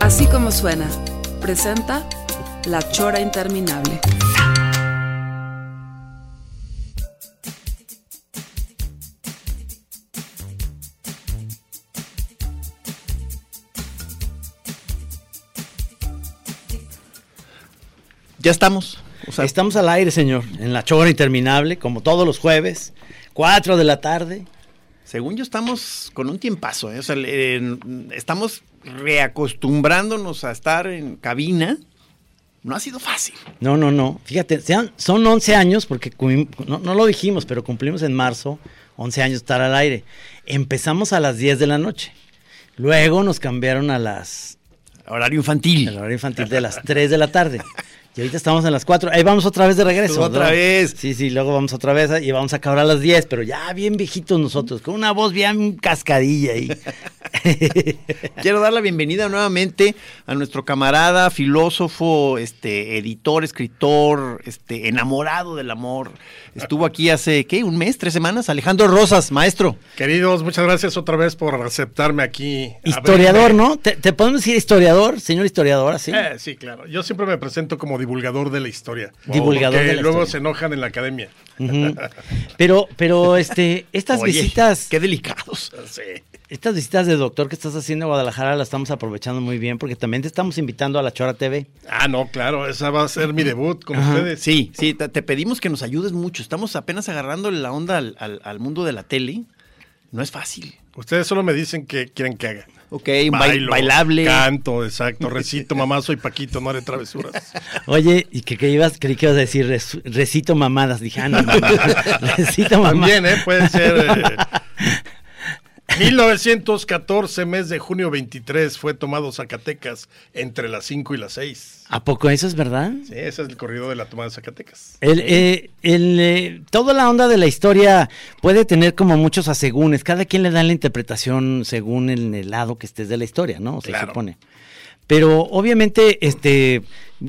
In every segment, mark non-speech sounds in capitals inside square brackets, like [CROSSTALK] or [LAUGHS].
Así como suena, presenta La Chora Interminable. Ya estamos. O sea, Estamos al aire, señor, en la chora interminable, como todos los jueves, 4 de la tarde. Según yo estamos con un tiempazo. ¿eh? O sea, eh, estamos reacostumbrándonos a estar en cabina. No ha sido fácil. No, no, no. Fíjate, sean- son 11 años, porque no, no lo dijimos, pero cumplimos en marzo 11 años estar al aire. Empezamos a las 10 de la noche. Luego nos cambiaron a las Horario infantil. el horario infantil de las 3 de la tarde. Y ahorita estamos en las 4. Ahí vamos otra vez de regreso. Otra ¿no? vez. Sí, sí, luego vamos otra vez y vamos a acabar a las 10, pero ya bien viejitos nosotros, con una voz bien cascadilla ahí. [LAUGHS] Quiero dar la bienvenida nuevamente a nuestro camarada, filósofo, este, editor, escritor, este, enamorado del amor. Estuvo aquí hace, ¿qué? ¿Un mes? ¿Tres semanas? Alejandro Rosas, maestro. Queridos, muchas gracias otra vez por aceptarme aquí. historiador. ¿no? ¿Te, te podemos decir historiador, señor historiador, así? Eh, sí, claro. Yo siempre me presento como divulgador de la historia. Divulgador de la luego historia. se enojan en la academia. Pero, pero, este, estas Oye, visitas, Qué delicados. Sí. estas visitas de doctor que estás haciendo en Guadalajara las estamos aprovechando muy bien porque también te estamos invitando a la Chora TV. Ah, no, claro, esa va a ser mi debut con Ajá. ustedes. Sí, sí, te, te pedimos que nos ayudes mucho. Estamos apenas agarrando la onda al, al- al mundo de la tele. No es fácil. Ustedes solo me dicen que quieren que haga. Ok, Bailo, bailable. Canto, exacto. [LAUGHS] Recito, mamá, soy Paquito, no haré travesuras. [LAUGHS] Oye, y que, que ibas, creí que ibas a decir res- recito mamadas. Dije, ah, no, no, no. [LAUGHS] recito mamadas. También, ¿eh? Puede ser. eh, 1914, mes de junio 23, fue tomado Zacatecas entre las 5 y las 6. ¿A poco eso es verdad? Sí, ese es el corrido de la toma de Zacatecas. El, eh, el, eh, toda la onda de la historia puede tener como muchos asegúnes. Cada quien le da la interpretación según el, el lado que estés de la historia, ¿no? Se Claro. supone. Pero obviamente, este,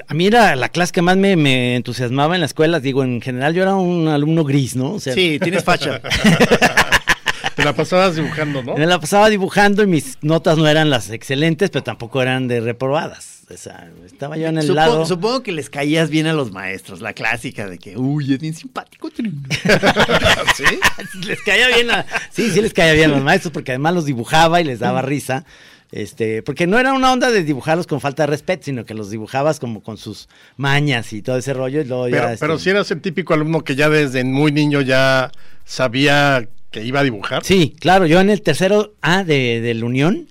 a mí era la clase que más me, me entusiasmaba en la escuela. Digo, en general yo era un alumno gris, ¿no? O sea, Sí, tienes facha. [LAUGHS] Te la pasabas dibujando, ¿no? me la pasaba dibujando y mis notas no eran las excelentes, pero tampoco eran de reprobadas. O sea, estaba yo en el Supongo, lado. supongo que les caías bien a los maestros, la clásica de que, uy, es bien simpático. Trino". [LAUGHS] ¿Sí? les caía bien a, sí, sí les caía bien a los maestros porque además los dibujaba y les daba risa. Este, porque no era una onda de dibujarlos con falta de respeto, sino que los dibujabas como con sus mañas y todo ese rollo y luego ya, Pero, este, pero si eras el típico alumno que ya desde muy niño ya sabía que iba a dibujar. Sí, claro, yo en el tercero A de, de la Unión,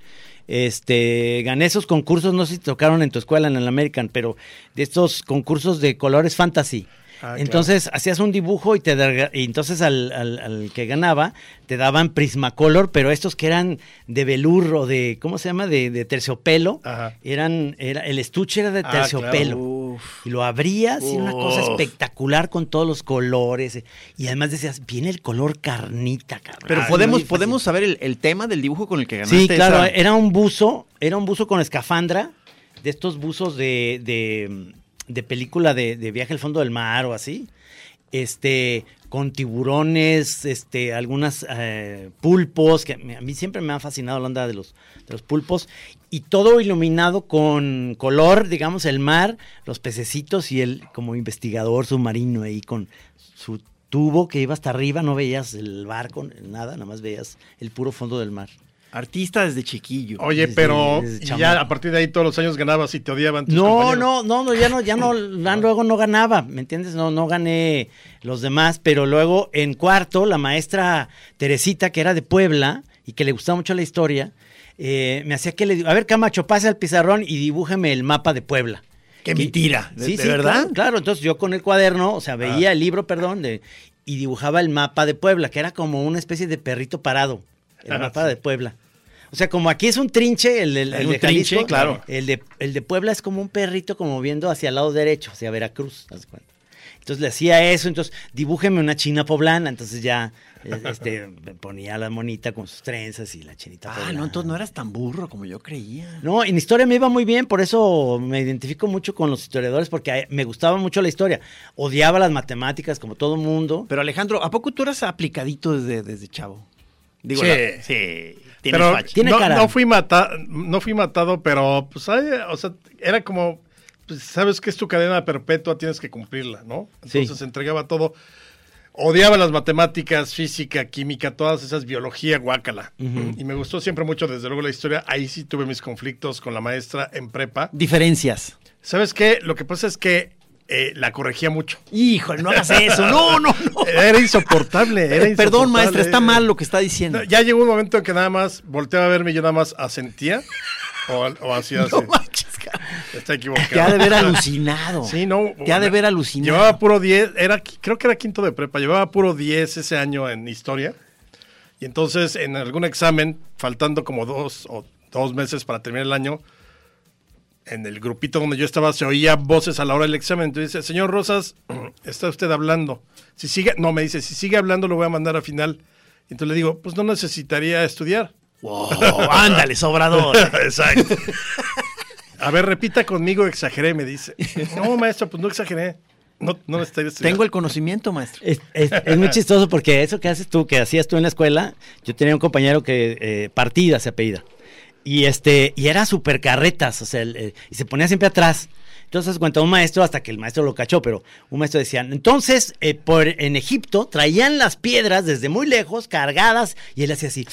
este, gané esos concursos, no sé si tocaron en tu escuela, en el American, pero de estos concursos de colores fantasy. Ah, entonces hacías un dibujo y te y entonces al, al- al que ganaba te daban Prismacolor, pero estos que eran de velour o de, ¿cómo se llama? De, de terciopelo. Ajá. Eran, era, el estuche era de Ah, terciopelo. Y lo abrías y era una cosa espectacular con todos los colores. Y además decías, viene el color carnita, cabrón. Pero Ah, podemos, podemos saber el, el tema del dibujo con el que ganaste. Sí, claro, esa- era un buzo, era un buzo con escafandra, de estos buzos de, de, de película de, de viaje al fondo del mar o así, este, con tiburones, este, algunas eh, pulpos, que a mí siempre me ha fascinado la onda de los, de los pulpos, y todo iluminado con color, digamos, el mar, los pececitos y él como investigador submarino ahí con su tubo que iba hasta arriba, no veías el barco, nada, nada más veías el puro fondo del mar. Artista desde chiquillo. Oye, Desde- pero desde ya a partir de ahí todos los años ganabas y te odiaban tus No, compañeros. no, no, no, ya no, ya no, [LAUGHS] luego no ganaba, ¿me entiendes? No, no gané los demás, pero luego en cuarto, la maestra Teresita, que era de Puebla y que le gustaba mucho la historia, eh, me hacía que le digo, a ver, Camacho, pase al pizarrón y dibújeme el mapa de Puebla. Qué Y- mentira, ¿de- Sí, de sí, verdad? Claro, claro, entonces yo con el cuaderno, o sea, veía el libro, perdón, de, y dibujaba el mapa de Puebla, que era como una especie de perrito parado. el mapa de Puebla. O sea, como aquí es un trinche, el, el un de Jalisco, trinche, claro. El de, el de Puebla es como un perrito como viendo hacia el lado derecho, hacia Veracruz, haz cuenta. Entonces le hacía eso, entonces dibújeme una china poblana, entonces ya este, me ponía la monita con sus trenzas y la chinita Ah, poblana. no, entonces no eras tan burro como yo creía. No, en historia me iba muy bien, por eso me identifico mucho con los historiadores, porque me gustaba mucho la historia. Odiaba las matemáticas, como todo mundo. Pero Alejandro, ¿a poco tú eras aplicadito desde, desde chavo? Digo, Sí. la- sí. Pero. Tiene no, cara. no fui mata, no fui matado, pero pues ay, o sea, era como pues, sabes que es tu cadena perpetua, tienes que cumplirla, ¿no? Sí. Entonces entregaba todo. Odiaba las matemáticas, física, química, todas esas, biología, guácala. Y me gustó siempre mucho, desde luego, la historia. Ahí sí tuve mis conflictos con la maestra en prepa. Diferencias. ¿Sabes qué? Lo que pasa es que eh, la corregía mucho. Híjole, no hagas eso. No, no, no. [LAUGHS] Era insoportable. Era Eh, Perdón, insoportable. maestra, está mal lo que está diciendo. No, ya llegó un momento en que nada más volteaba a verme y yo nada más asentía o, o hacía así. [LAUGHS] No manches, cara. Está equivocado. Te ha de ver [LAUGHS] alucinado. Sí, no. Te ha de ver alucinado. Llevaba puro 10, era, qui- creo que era quinto de prepa, llevaba puro 10 ese año en historia. Y entonces en algún examen, faltando como dos o dos meses para terminar el año, en el grupito donde yo estaba se oía voces a la hora del examen. Entonces dice, señor Rosas, [CLEARS THROAT] está usted hablando. Si sigue, no, me dice, si sigue hablando lo voy a mandar a final. Y entonces le digo, pues no necesitaría estudiar. Wow, ándale, sobrador. [LAUGHS] Exacto. A ver, repita conmigo, exageré, me dice. No, maestro, pues no exageré. No, no necesitaría estudiar. Tengo el conocimiento, maestro. Es, es- es muy chistoso porque eso que haces tú, que hacías tú en la escuela, yo tenía un compañero que eh, partida se apellida. Y este, y era súper carretas, o sea, el- el- y se ponía siempre atrás. Entonces cuenta un maestro hasta que el maestro lo cachó, pero un maestro decía, entonces eh, por, en Egipto traían las piedras desde muy lejos, cargadas, y él hacía así,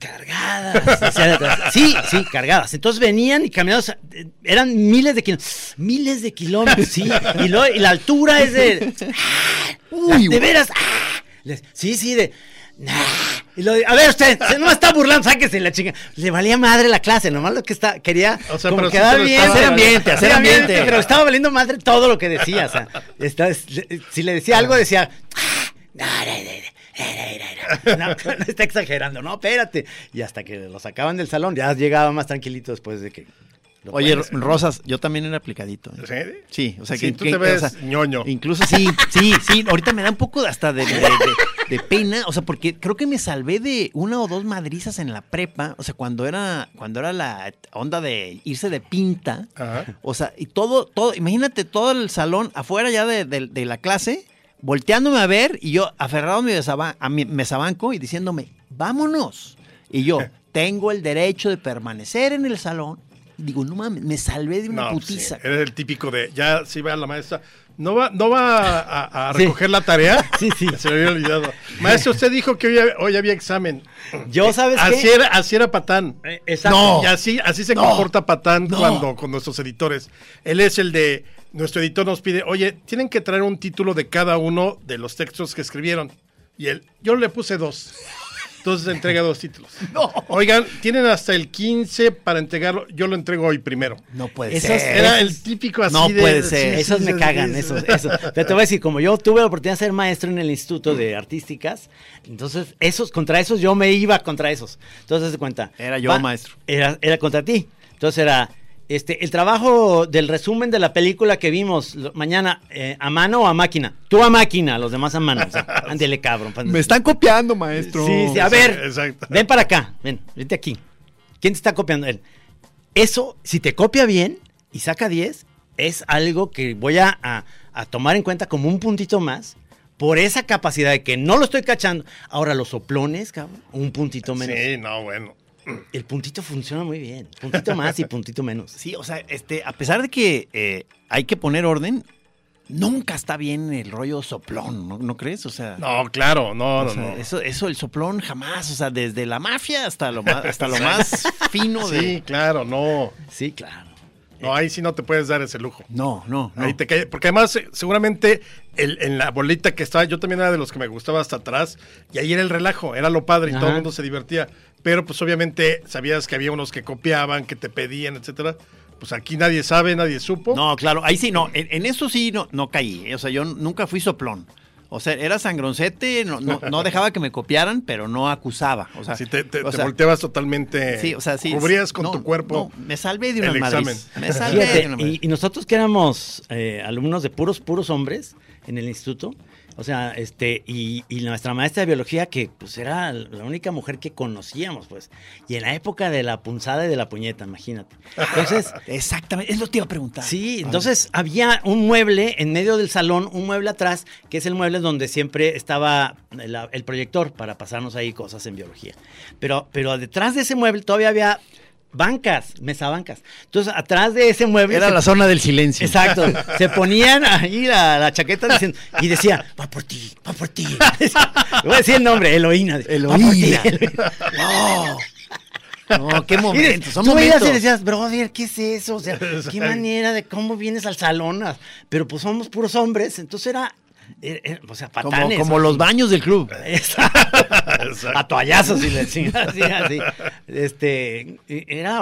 cargadas. sí, sí, cargadas. Entonces venían y caminaban, eh, eran miles de kilómetros, miles de kilómetros, sí, y, y la altura es de... Uy, de veras. ¡ah! Sí, sí, de. Nah. Y lo a ver, usted, se no está burlando, sáquese la chinga. Le valía madre la clase, nomás lo que está, quería O sea, como quedar bien. Hacer ambiente, hacer ambiente. Pero estaba valiendo madre todo lo que decía. O sea, está- si le decía algo, decía. "Ah, no, no está exagerando, no, espérate. Y hasta que lo sacaban del salón, ya llegaba más tranquilito después de que. Oye. Rosas, yo también era aplicadito. ¿eh? ¿Sí? Sí, o sea Sí, que tú que- te ves o sea, ñoño. Incluso sí, sí, sí. Ahorita me da un poco hasta de, de- de- de pena, o sea, porque creo que me salvé de una o dos madrizas en la prepa, o sea, cuando era, cuando era la onda de irse de pinta, Ajá. o sea, y todo, todo, imagínate todo el salón afuera ya de, de- de la clase, volteándome a ver y yo aferrado a mi, a mi mesabanco y diciéndome, vámonos. Y yo, [LAUGHS] tengo el derecho de permanecer en el salón. Digo, no mames, me salvé de una No, pues sí, putiza. eres el típico de, ya si va la maestra, ¿no va, no va a, a Sí. recoger la tarea? [LAUGHS] Sí, sí. Se me había olvidado. Maestro, usted dijo que hoy, hoy había examen. Yo, ¿sabes Así qué? era, así era Patán. Eh, exacto. No. Y así, así se No. comporta Patán No. cuando con nuestros editores. Él es el de, nuestro editor nos pide, oye, tienen que traer un título de cada uno de los textos que escribieron. Y él, yo le puse dos. Entonces entrega dos títulos. [LAUGHS] Oigan, tienen hasta el 15 para entregarlo. Yo lo entrego hoy primero. No puede Esos- ser. Era el típico así No de- puede ser. sí, Esos sí, me sí, cagan, sí, esos. Pero te voy a decir, como yo tuve la oportunidad de ser maestro en el instituto de artísticas, entonces esos, contra esos yo me iba contra esos. Entonces, de cuenta. Era yo, maestro. Era, era contra ti. Entonces era, este, el trabajo del resumen de la película que vimos mañana, eh, ¿a mano o a máquina? Tú a máquina, los demás a mano. O sea, [LAUGHS] ándele, cabrón. Me están copiando, maestro. Sí, sí, a ver, Exacto. ven para acá, ven, vente aquí. ¿Quién te está copiando? Él. Eso, si te copia bien y saca 10, es algo que voy a, a- a tomar en cuenta como un puntito más por esa capacidad de que no lo estoy cachando. Ahora, los soplones, cabrón, un puntito menos. Sí, no, bueno. El puntito funciona muy bien. Puntito más y puntito menos. Sí, o sea, este, a pesar de que eh, hay que poner orden, nunca está bien el rollo soplón, ¿no, ¿No crees? O sea, No, claro, no, o no, sea, no. Eso, eso, el soplón jamás, o sea, desde la mafia hasta lo más, hasta lo [LAUGHS] más fino de. Sí, claro, no. Sí, claro. No, ahí sí no te puedes dar ese lujo. No, no, no. Ahí te cae, porque además eh, seguramente el- en la bolita que estaba, yo también era de los que me gustaba hasta atrás, y ahí era el relajo, era lo padre y todo el mundo se divertía. Pero pues obviamente sabías que había unos que copiaban, que te pedían, etcétera. Pues aquí nadie sabe, nadie supo. No, claro, ahí sí, no, en, en eso sí no, no caí, eh, o sea, yo nunca fui soplón. O sea, era sangroncete, no, no, no dejaba que me copiaran, pero no acusaba. O sea, Si te, te- o te volteabas totalmente. Sí, o sea, sí. Cubrías con no, tu cuerpo. no, me salvé de una examen. Me salvé Fíjate, de una y, y nosotros que éramos eh, alumnos de puros, puros hombres en el instituto, o sea, este, y, y nuestra maestra de biología, que pues era la única mujer que conocíamos, pues, y en la época de la punzada y de la puñeta, imagínate. Entonces, [LAUGHS] Exactamente, es lo que te iba a preguntar. Sí, entonces había un mueble en medio del salón, un mueble atrás, que es el mueble donde siempre estaba el, el proyector para pasarnos ahí cosas en biología. Pero, pero detrás de ese mueble todavía había bancas, mesabancas. Entonces, atrás de ese mueble... Era se- la zona del silencio. Exacto. [LAUGHS] Se ponían ahí la, la chaqueta diciendo, y decía, va por ti, va por ti. [LAUGHS] Voy a decir el nombre, Eloína. Eloína. Eloína. No. Qué momentos, son tú veías momentos. y decías, brother, ¿qué es eso? O sea, [LAUGHS] qué manera de cómo vienes al salón. Pero pues somos puros hombres, entonces era, era- era- o sea, como, patanes. como los baños del club. [LAUGHS] A toallazos y le [LAUGHS] así, así. Este, era,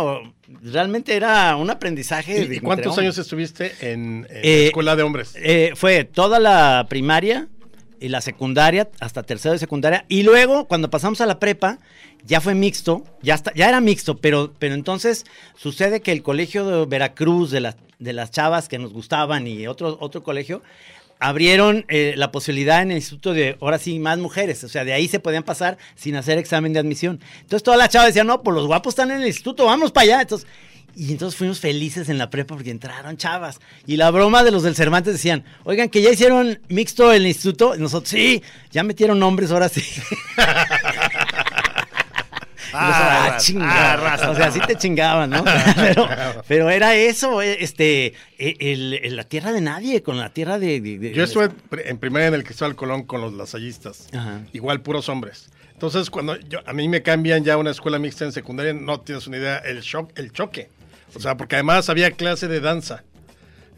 realmente era un aprendizaje. ¿Y, de- y cuántos años estuviste en, en Eh, la escuela de hombres? eh, fue toda la primaria y la secundaria, hasta tercero de secundaria. Y luego, cuando pasamos a la prepa, ya fue mixto, ya, está, ya era mixto, pero, pero entonces sucede que el colegio de Veracruz, de, las de las chavas que nos gustaban y otro, otro colegio, abrieron eh, la posibilidad en el instituto de, ahora sí, más mujeres. O sea, de ahí se podían pasar sin hacer examen de admisión. Entonces todas las chavas decían, no, pues los guapos están en el instituto, vamos para allá. Entonces, y entonces fuimos felices en la prepa porque entraron chavas. Y la broma de los del Cervantes decían, oigan, que ya hicieron mixto el instituto. Nosotros, sí, ya metieron nombres, ahora sí. [LAUGHS] Y Ah, ah, raza, chinga. ah. O sea, sí te chingaban, ¿no? [LAUGHS] Pero, pero era eso, eh, este, el- el- la tierra de nadie, con la tierra de... de- de- Yo estuve en primaria en el Cristóbal Colón con los lasallistas. Ajá. Igual puros hombres. Entonces, cuando yo, a mí me cambian ya a una escuela mixta en secundaria, no tienes una idea, el shock, el choque. O sea, porque además había clase de danza.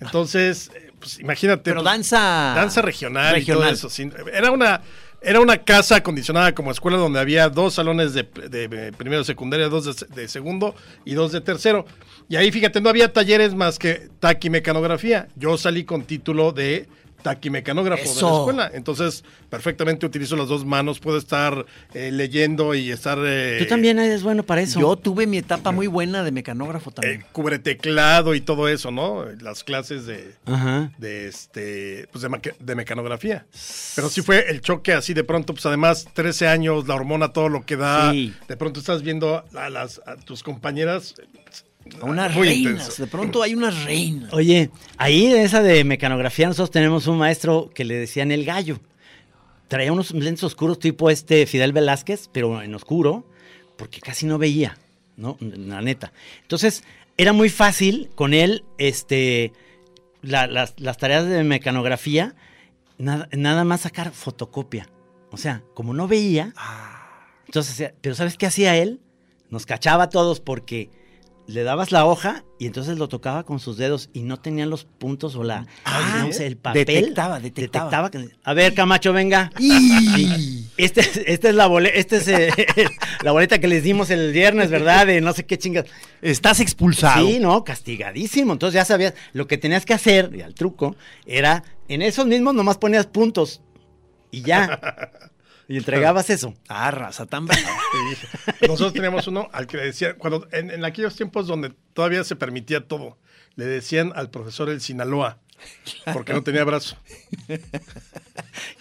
Entonces, eh, pues imagínate. Pero pues, danza. danza regional, y regional. todo eso. Era una, era una casa acondicionada como escuela donde había dos salones de, de- primero secundaria, dos de, de segundo y dos de tercero. Y ahí, fíjate, no había talleres más que taquimecanografía. Yo salí con título de taquimecanógrafo de la Eso. escuela. Entonces, perfectamente utilizo las dos manos, puedo estar eh, leyendo y estar... eh, Tú también eres bueno para eso. Yo tuve mi etapa muy buena de mecanógrafo también. eh, cubre teclado y todo eso, ¿no? Las clases de Ajá. de este pues de, de mecanografía. Pero sí fue el choque así de pronto, pues además 13 años, la hormona todo lo que da. Sí. De pronto estás viendo a las a tus compañeras A unas muy reinas. intenso. De pronto hay unas reinas. Oye, ahí en esa de mecanografía nosotros tenemos un maestro que le decían el gallo. Traía unos lentes oscuros tipo este Fidel Velázquez, pero en oscuro, porque casi no veía, ¿no? La neta. Entonces, era muy fácil con él, este, la- las, las tareas de mecanografía, nada, nada más sacar fotocopia. O sea, como no veía, entonces, pero ¿sabes qué hacía él? Nos cachaba a todos porque le dabas la hoja y entonces lo tocaba con sus dedos y no tenían los puntos o la Ah, digamos, el papel. detectaba, detectaba. que- a ver, Camacho, venga. Este, es- esta es la boleta, este es eh, la boleta que les dimos el viernes, ¿verdad? De no sé qué chingas. Estás expulsado. Sí, no, castigadísimo. Entonces ya sabías, lo que tenías que hacer, y al truco, era en esos mismos nomás ponías puntos y ya. [LAUGHS] Y entregabas eso. Ah, raza tan brava. Sí. [LAUGHS] Nosotros teníamos uno al que le decían, cuando en, en aquellos tiempos donde todavía se permitía todo, le decían al profesor el Sinaloa, porque no tenía brazo. [LAUGHS]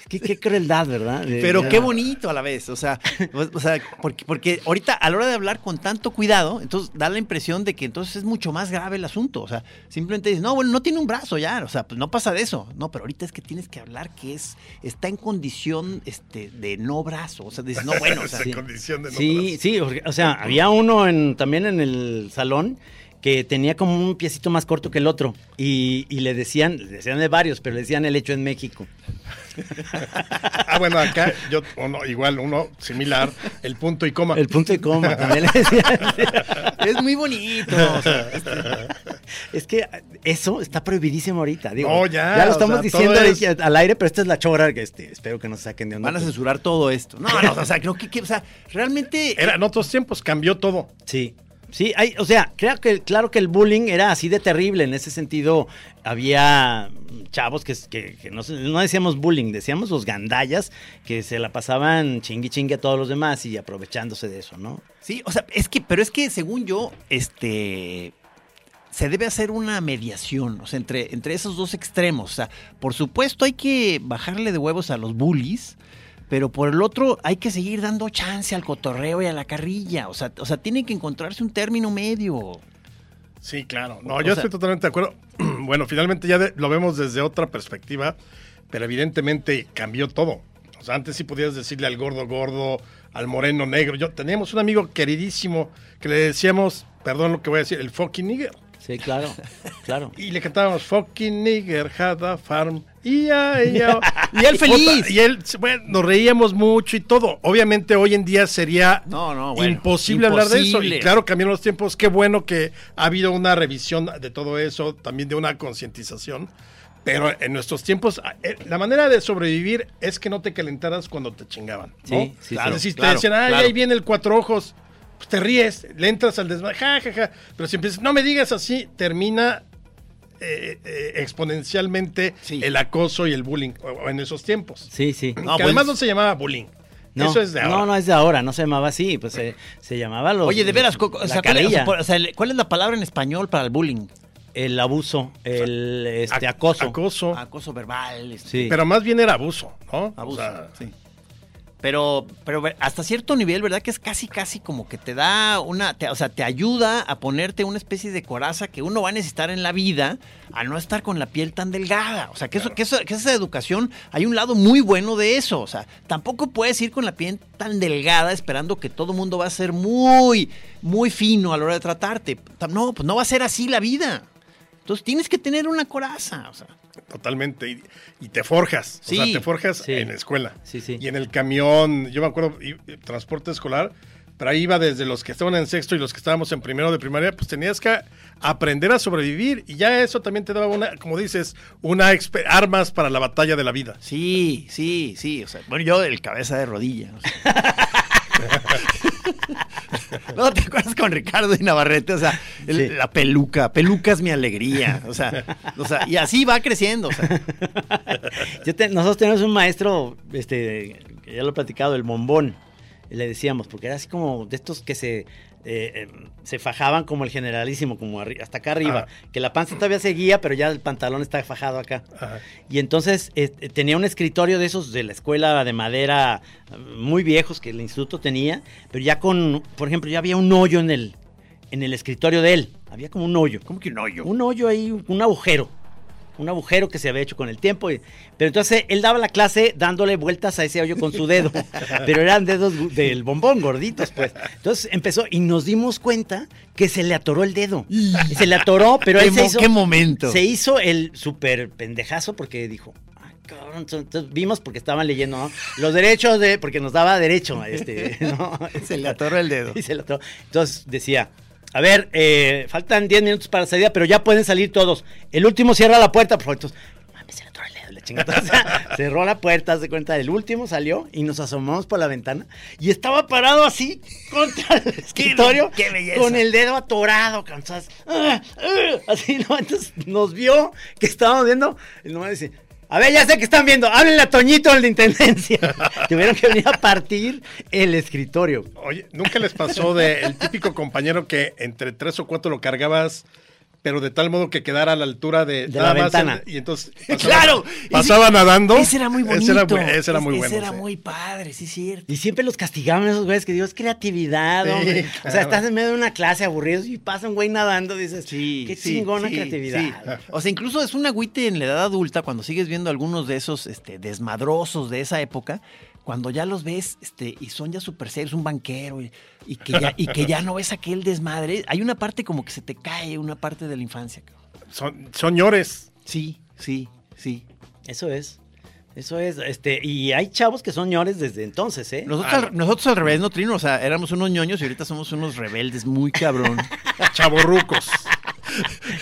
Qué, qué crueldad, ¿verdad? De- Pero qué bonito a la vez, o sea, o, o sea, porque, porque ahorita a la hora de hablar con tanto cuidado, entonces da la impresión de que entonces es mucho más grave el asunto, o sea, simplemente dices, no, bueno, no tiene un brazo ya, o sea, pues no pasa de eso, no, pero ahorita es que tienes que hablar que es, está en condición este, de no brazo, o sea, dices, no, bueno, o sea, [LAUGHS] Esa condición de no Sí, brazo. sí, porque, o sea, había uno en, también en el salón que tenía como un piecito más corto que el otro y, y le decían, le decían de varios, pero le decían el hecho en México. [LAUGHS] Ah, bueno, acá yo, uno, igual, uno similar, el punto y coma. El punto y coma también le decían. [LAUGHS] es muy bonito, o sea, Es que eso está prohibidísimo ahorita. Digo, No, ya, Ya lo o estamos sea, diciendo es- al aire, pero esta es la chora que este, espero que no saquen de onda. van a censurar todo esto. No, no, o sea, creo que, que, o sea, realmente... Era en otros tiempos, cambió todo. Sí, Sí, hay, o sea, creo que, claro que el bullying era así de terrible. En ese sentido, había chavos que, que, no, no decíamos bullying, decíamos los gandallas que se la pasaban chingui chingue a todos los demás y aprovechándose de eso, ¿no? Sí, o sea, es que, pero es que según yo, este se debe hacer una mediación, o sea, entre, entre esos dos extremos. O sea, por supuesto hay que bajarle de huevos a los bullies, pero por el otro hay que seguir dando chance al cotorreo y a la carrilla. O sea, o sea, tiene que encontrarse un término medio. Sí, claro. No, O yo sea- estoy totalmente de acuerdo. [CLEARS THROAT] bueno, finalmente ya de- lo vemos desde otra perspectiva, pero evidentemente cambió todo. O sea, antes sí podías decirle al gordo gordo, al moreno negro. Yo teníamos un amigo queridísimo que le decíamos, perdón lo que voy a decir, el fucking nigger. Sí, claro, claro. [LAUGHS] Y le cantábamos fucking nigger had a farm. Y, ya, y, ya. Y él feliz. Puta, Y él, bueno, nos reíamos mucho y todo. Obviamente hoy en día sería No, no, bueno, imposible, hablar de eso. imposible. Y claro, cambiaron los tiempos. Qué bueno que ha habido una revisión de todo eso, también de una concientización. Pero en nuestros tiempos, eh, la manera de sobrevivir es que no te calentaras cuando te chingaban. ¿no? Sí, sí, Claro, claro, te decían, ay, claro. ahí viene el cuatro ojos. Pues te ríes, le entras al desmadre, ja, ja, ja. Pero si empiezas, no me digas así, termina eh, eh, exponencialmente Sí. el acoso y el bullying en esos tiempos. Sí, sí. No, que pues- además no se llamaba bullying. No, Eso es de ahora. No, no es de ahora, no se llamaba así, pues se, se llamaba los. Oye, de veras, los- o la sea, ¿cuál, es- o sea, carrilla, por- o sea, el- ¿cuál es la palabra en español para el bullying? el abuso, el este Ac- acoso. Acoso. Acoso verbal. este, Sí. Pero más bien era abuso, ¿no? Abuso, O sea, sí. Pero, pero hasta cierto nivel, ¿verdad? Que es casi, casi como que te da una, te- o sea, te ayuda a ponerte una especie de coraza que uno va a necesitar en la vida a no estar con la piel tan delgada. O sea, que, eso, que, eso, que esa educación, hay un lado muy bueno de eso. O sea, tampoco puedes ir con la piel tan delgada esperando que todo el mundo va a ser muy, muy fino a la hora de tratarte. No, pues no va a ser así la vida. Entonces tienes que tener una coraza. O sea, totalmente. Y, y te forjas. Sí, o sea, te forjas sí. en la escuela. Sí, sí. Y en el camión, yo me acuerdo, y- y transporte escolar, pero ahí iba desde los que estaban en sexto y los que estábamos en primero de primaria, pues tenías que aprender a sobrevivir. Y ya eso también te daba una, como dices, una armas para la batalla de la vida. Sí, sí, sí. O sea, bueno, yo el cabeza de rodilla. o sea. [LAUGHS] [LAUGHS] ¿No te acuerdas con Ricardo y Navarrete? O sea, el- Sí. la peluca. Peluca es mi alegría. O sea, o sea, y así va creciendo. O sea, Yo te- nosotros tenemos un maestro, este, ya lo he platicado, el bombón, le decíamos, porque era así como de estos que se, eh, eh, se fajaban como el generalísimo, como hasta acá arriba, que la panza todavía seguía, pero ya el pantalón está fajado acá. Ajá. Y entonces eh, tenía un escritorio de esos de la escuela de madera muy viejos que el instituto tenía, pero ya con, por ejemplo, ya había un hoyo en el, en el escritorio de él. Había como un hoyo. ¿cómo que un hoyo? Un hoyo ahí, un agujero. Un agujero que se había hecho con el tiempo. y- pero entonces él daba la clase dándole vueltas a ese hoyo con su dedo. [LAUGHS] pero eran dedos del bombón, gorditos, pues. Entonces empezó y nos dimos cuenta que se le atoró el dedo. Y [LAUGHS] se le atoró, pero ¿Qué él se hizo, qué momento? Se hizo el súper pendejazo porque dijo. Entonces vimos porque estaban leyendo ¿no? los derechos de. Porque nos daba derecho. Este, [LAUGHS] ¿no? Se le atoró el dedo. Y se lo atoró. Entonces decía, a ver, eh, faltan 10 minutos para salida, pero ya pueden salir todos. El último cierra la puerta, por favor. Entonces, mames, se le atoró el dedo, la chingada. [LAUGHS] O sea, cerró la puerta, se cuenta, el último salió y nos asomamos por la ventana y estaba parado así contra el [LAUGHS] escritorio qué belleza. con el dedo atorado, cansados. [LAUGHS] Así, ¿no? Entonces nos vio que estábamos viendo y nomás dice... A ver, ya sé que están viendo. Háblenle a Toñito, el de Intendencia. [LAUGHS] Tuvieron que venir a partir el escritorio. Oye, ¿nunca les pasó de el típico compañero que entre tres o cuatro lo cargabas, pero de tal modo que quedara a la altura de, De la ventana. y entonces [LAUGHS] ¡Claro! pasaba Ese- nadando. Ese era muy bonito. Ese era, ese era muy Ese bueno. era sí. muy padre, sí, cierto. Y siempre los castigaban esos güeyes que digo, es creatividad, Sí, hombre. O sea, estás en medio de una clase aburridos y pasa un güey nadando, dices, Sí, qué sí, chingona sí, creatividad. sí. O sea, incluso es un agüite en la edad adulta cuando sigues viendo algunos de esos este, desmadrosos de esa época, cuando ya los ves este, y son ya súper serios, un banquero, y, y que ya, y que ya no ves aquel desmadre. Hay una parte como que se te cae, una parte de la infancia. Son, son ñores. Sí, sí, sí. Eso es. Eso es, este, y hay chavos que son ñores desde entonces, ¿eh? Nosotros, Ah, al, nosotros al revés, ¿no, Trino? O sea, éramos unos ñoños y ahorita somos unos rebeldes muy cabrón. [LAUGHS] Chavorrucos.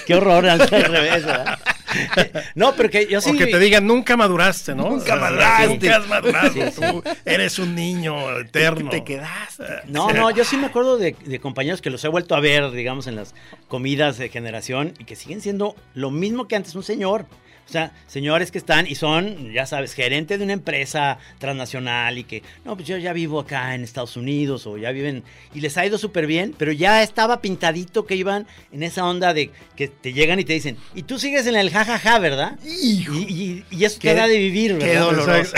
Qué horror, al al revés, ¿verdad? [LAUGHS] no, pero que yo sí. O que te digan, nunca maduraste, ¿no? Nunca sea, maduraste. Nunca has madurado. Sí, sí. Tú eres un niño eterno. Te quedaste. No, no, yo sí me acuerdo de, de compañeros que los he vuelto a ver, digamos, en las comidas de generación y que siguen siendo lo mismo que antes un señor. O sea, señores que están y son, ya sabes, gerente de una empresa transnacional y que, no, pues yo ya vivo acá en Estados Unidos o ya viven y les ha ido súper bien, pero ya estaba pintadito que iban en esa onda de que te llegan y te dicen, y tú sigues en el jajaja, ¿verdad? Y, y- y eso Qué- te da de vivir, qué ¿verdad? doloroso.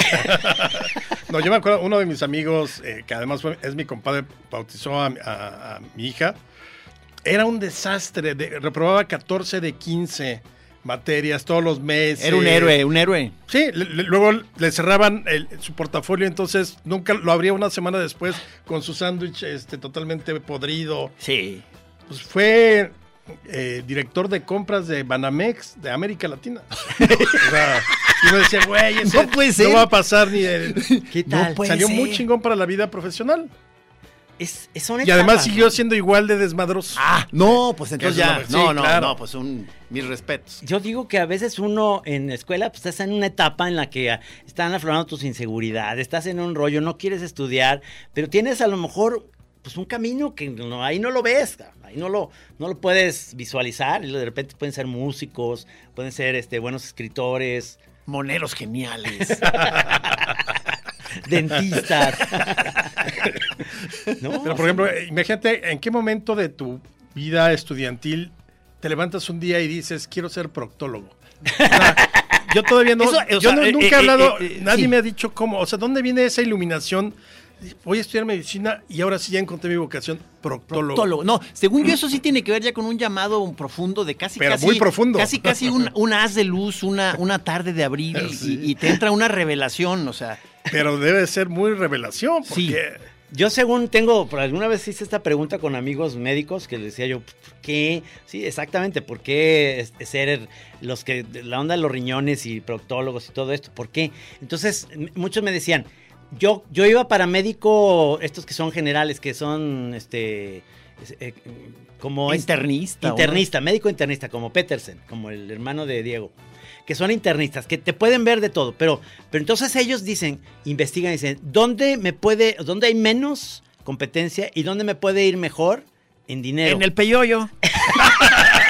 [LAUGHS] no, yo me acuerdo, uno de mis amigos, eh, que además fue- es mi compadre, bautizó a, a- a mi hija. Era un desastre, de- reprobaba 14 de 15 materias todos los meses. Era un héroe, un héroe. Sí, le- le- luego le cerraban el- su portafolio, entonces nunca lo abría una semana después con su sándwich este, totalmente podrido. Sí. Pues fue eh, director de compras de Banamex de América Latina. [LAUGHS] o sea, y uno decía, güey, No puede ser. no va a pasar ni de... ¿Qué [LAUGHS] No tal? Salió ser. muy chingón para la vida profesional. Es, Y además siguió ¿no? siendo igual de desmadroso. Ah, no, pues entonces ya. no- sí, no, no, claro. no, pues un. Mis respetos. Yo digo que a veces uno en escuela pues estás en una etapa en la que están aflorando tus inseguridades, estás en un rollo, no quieres estudiar, pero tienes a lo mejor pues un camino que no, ahí no lo ves, ahí no lo, no lo puedes visualizar, y de repente pueden ser músicos, pueden ser este, buenos escritores, Moneros geniales. [LAUGHS] dentistas. [LAUGHS] ¿No? Pero, por ejemplo, eh, imagínate en qué momento de tu vida estudiantil te levantas un día y dices, quiero ser proctólogo. O sea, yo todavía no, Eso, yo sea, no- eh, nunca eh, he hablado, eh, eh, nadie sí. me ha dicho cómo, o sea, ¿dónde viene esa iluminación? Voy a estudiar medicina y ahora sí ya encontré mi vocación, proctólogo. Proctólogo. No, según yo, eso sí tiene que ver ya con un llamado profundo de casi. Pero casi, muy profundo. Casi, casi un, un haz de luz, una, una tarde de abril [LAUGHS] y, te entra una revelación, o sea. Pero debe ser muy revelación, porque Sí. Yo según tengo, por alguna vez hice esta pregunta con amigos médicos que les decía yo, ¿por qué? Sí, exactamente, ¿por qué ser los que, la onda de los riñones y proctólogos y todo esto? ¿Por qué? Entonces, muchos me decían, yo, yo iba para médico, estos que son generales, que son, este, es- eh, como... Internista. Internista, médico internista, como Petersen, como el hermano de Diego que son internistas, que te pueden ver de todo, pero, pero entonces ellos dicen, investigan y dicen, ¿dónde me puede, dónde hay menos competencia y dónde me puede ir mejor en dinero? En el peyoyo. [LAUGHS]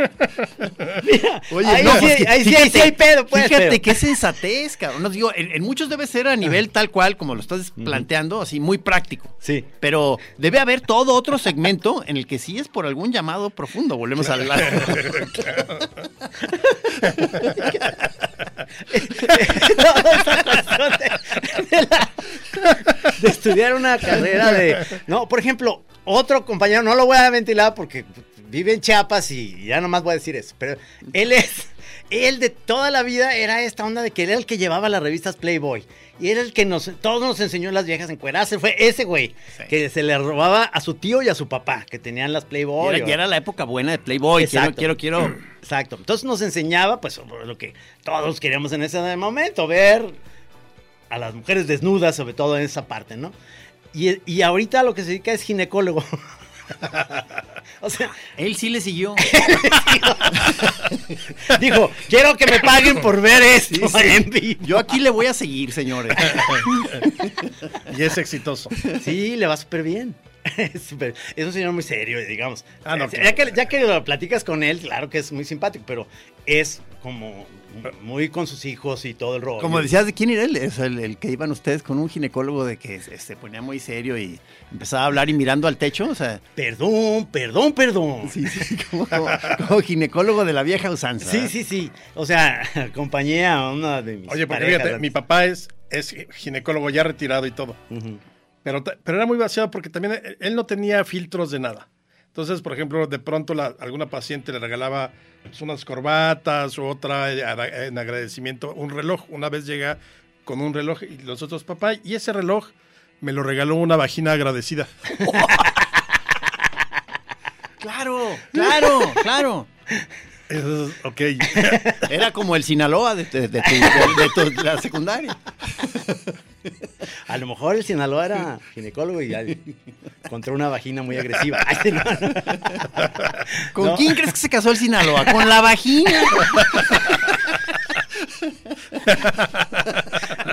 [LAUGHS] Oye, ahí no, sí, pues ahí sí, fíjate, ahí sí hay pedo, pues. Fíjate pero- qué sensatez, cabrón. No, digo, en, en muchos debe ser a nivel tal cual, como lo estás planteando, así muy práctico. Sí. Pero debe haber todo otro segmento en el que sí es por algún llamado profundo. Volvemos a hablar. Toda [LAUGHS] [LAUGHS] esa cuestión de, de la- de estudiar una carrera de... No, por ejemplo, otro compañero, no lo voy a ventilar porque vive en Chiapas y ya nomás voy a decir eso, pero él es... Él de toda la vida era esta onda de que él era el que llevaba las revistas Playboy. Y era el que nos, todos nos enseñó las viejas encueradas. Fue ese güey Sí. que se le robaba a su tío y a su papá, que tenían las Y Playboy. era, o- y era la época buena de Playboy. Quiero, Exacto. quiero, quiero. [CLEARS THROAT] Exacto. Entonces nos enseñaba, pues, lo que todos queríamos en ese momento, ver a las mujeres desnudas, sobre todo en esa parte, ¿no? Y, y ahorita lo que se dedica es ginecólogo. [LAUGHS] [LAUGHS] o sea, Él sí [LAUGHS] le siguió. dijo, quiero que me paguen por ver esto Sí, sí. en vivo. Yo aquí le voy a seguir, señores. [LAUGHS] y es exitoso. Sí, le va súper bien. [LAUGHS] Es es un señor muy serio, digamos. Ah, no, ya, claro. que, ya que lo platicas con él, claro que es muy simpático, pero es como muy con sus hijos y todo el rollo. Como decías, ¿de quién era él? Sea, el, el que iban ustedes con un ginecólogo de que se, se ponía muy serio y empezaba a hablar y mirando al techo. O sea, Perdón, perdón, perdón. sí, sí, como, [LAUGHS] como- como ginecólogo de la vieja usanza. Sí, sí, sí. O sea, [LAUGHS] acompañé a una de mis Oye, porque parejas fíjate, mi papá es, es ginecólogo ya retirado y todo. Pero, pero era muy vaciado porque también él- él no tenía filtros de nada. Entonces, por ejemplo, de pronto alguna paciente le regalaba unas corbatas o otra en agradecimiento, un reloj. Una vez llega con un reloj y los otros, papá, y ese reloj me lo regaló una vagina agradecida. [LAUGHS] Claro, claro, claro. Eso es- [LAUGHS] ok. Era como el Sinaloa de, de- de tu, de- de tu- de la secundaria. A lo mejor el Sinaloa era ginecólogo y ya encontró una vagina muy agresiva. [LAUGHS] Ay, no, no. ¿Con No. quién crees que se casó el Sinaloa? Con la vagina. [LAUGHS]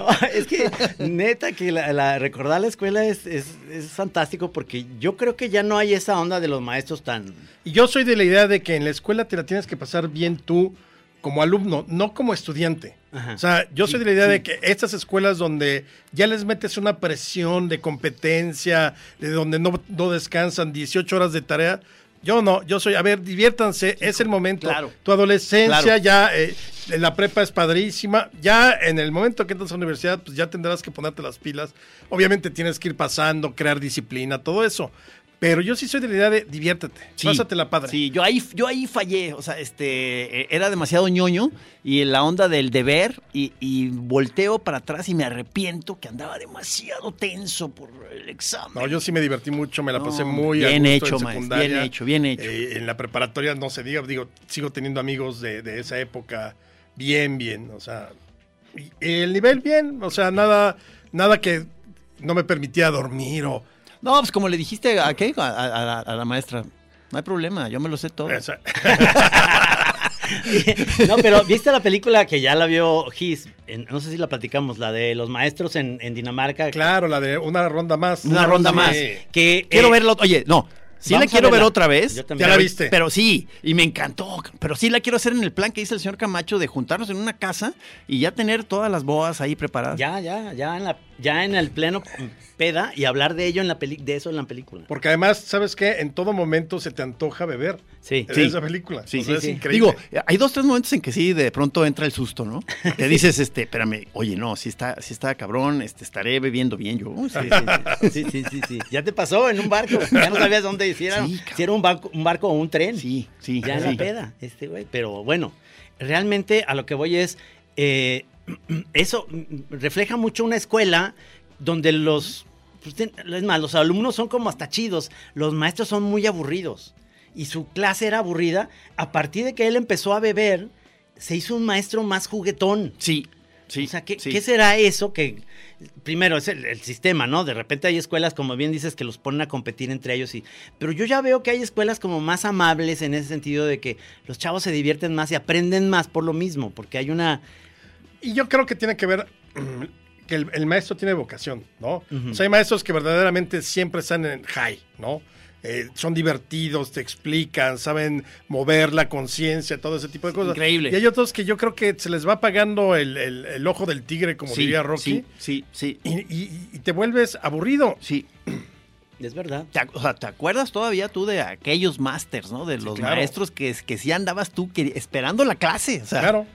No, [LAUGHS] es que neta que la, la- recordar la escuela es, es- es fantástico porque yo creo que ya no hay esa onda de los maestros tan... Y yo soy de la idea de que en la escuela te la tienes que pasar bien tú como alumno, no como estudiante. Ajá. O sea, yo soy de la idea de que estas escuelas donde ya les metes una presión de competencia, de donde no, no descansan 18 horas de tarea, yo no, yo soy, a ver, diviértanse, es el momento. claro. Tu adolescencia Claro. ya, eh, la prepa es padrísima, ya en el momento que entras a la universidad, pues ya tendrás que ponerte las pilas. Obviamente tienes que ir pasando, crear disciplina, todo eso. Pero yo sí soy de la idea de diviértete, Sí, pásatela padre. Sí, yo ahí, yo ahí fallé. O sea, este, eh, era demasiado ñoño y en la onda del deber y, y volteo para atrás y me arrepiento que andaba demasiado tenso por el examen. No, yo sí me divertí mucho, me la No, pasé muy a bien gusto hecho, en secundaria. bien hecho, bien hecho. Eh, en la preparatoria no se diga, digo, sigo teniendo amigos de, de esa época bien, bien, o sea, el nivel bien, o sea, nada, nada que no me permitía dormir o, No, pues como le dijiste a, ¿qué? A, a- a la, a la maestra. No hay problema, yo me lo sé todo. [LAUGHS] No, pero ¿viste la película que ya la vio Gis? No sé si la platicamos, la de los maestros en, en Dinamarca. claro, la de una ronda más. Una ronda más. Que, Quiero eh, Oye, no. Sí Vamos la quiero ver otra vez. Yo también. ¿Ya la viste? Pero sí, y me encantó. Pero sí la quiero hacer en el plan que dice el señor Camacho de juntarnos en una casa y ya tener todas las boas ahí preparadas. Ya, ya, ya en, la, ya en el pleno peda y hablar de ello en la peli de eso en la película. Porque además, ¿sabes qué? En todo momento se te antoja beber. Sí. En Sí. esa película. Sí, O sea, sí, es sí. increíble. Digo, hay dos, tres momentos en que sí, de pronto entra el susto, ¿no? Que [LAUGHS] dices, este, espérame, oye, no, sí está, sí está cabrón, este, estaré bebiendo bien yo. Sí, sí, sí, sí, sí, sí. Ya te pasó en un barco. Ya no sabías dónde si era, Sí, cabrón. si era un barco, un barco o un tren. Sí, sí. Ya en la peda, este güey. Pero bueno, realmente a lo que voy es. eh, eso refleja mucho una escuela donde los. pues, es más, los alumnos son como hasta chidos. Los maestros son muy aburridos. Y su clase era aburrida. A partir de que él empezó a beber, se hizo un maestro más juguetón. Sí, sí. o sea, ¿qué, sí. qué será eso que... Primero, es el, el sistema, ¿no? De repente hay escuelas, como bien dices, que los ponen a competir entre ellos. Y, pero yo ya veo que hay escuelas como más amables en ese sentido de que los chavos se divierten más y aprenden más por lo mismo, porque hay una... Y yo creo que tiene que ver mm, que el, el maestro tiene vocación, ¿no? Ujú. O sea, hay maestros que verdaderamente siempre están en high, ¿no? Eh, son divertidos, te explican, saben mover la conciencia, todo ese tipo de cosas. Increíble. Y hay otros que yo creo que se les va apagando el, el- el ojo del tigre, como Sí, diría Rocky, Sí, sí, sí. y, y- y te vuelves aburrido. sí. Es verdad. ¿Te, ac- o sea, ¿te acuerdas todavía tú de aquellos masters, ¿no? De los claro. maestros que, que sí andabas tú que- esperando la clase. O sea, Claro.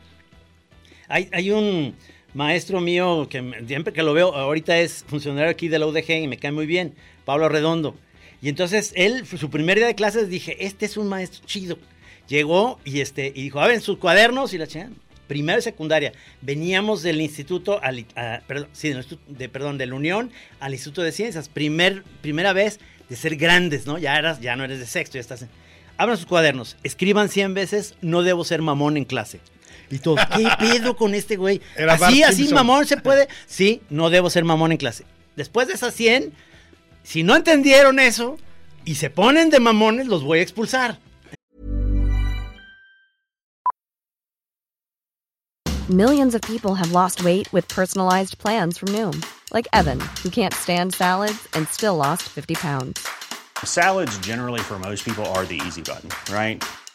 Hay, un maestro mío que siempre que lo veo, ahorita es funcionario aquí de la UDG y me cae muy bien, Pablo Redondo. Y entonces él, su primer día de clases, dije, este es un maestro chido. Llegó y, este, y dijo, a sus cuadernos y la chingada. Primero y secundaria. Veníamos del instituto, al, perdón, instituto- de, perdón, de la Unión al Instituto de Ciencias. Primer, primera vez de ser grandes, ¿no? Ya, eras, ya no eres de sexto, ya estás en... Abran sus cuadernos, escriban 100 veces, no debo ser mamón en clase. Y todos, ¿qué pedo con este güey? Era así, Bart así Simpson. mamón se puede. Sí, no debo ser mamón en clase. Después de esas 100, si no entendieron eso y se ponen de mamones, los voy a expulsar. Millions of people have lost weight with personalized plans from Noom, like Evan, who can't stand salads and still lost 50 pounds. Salads, generally, for most people, are the easy button, right?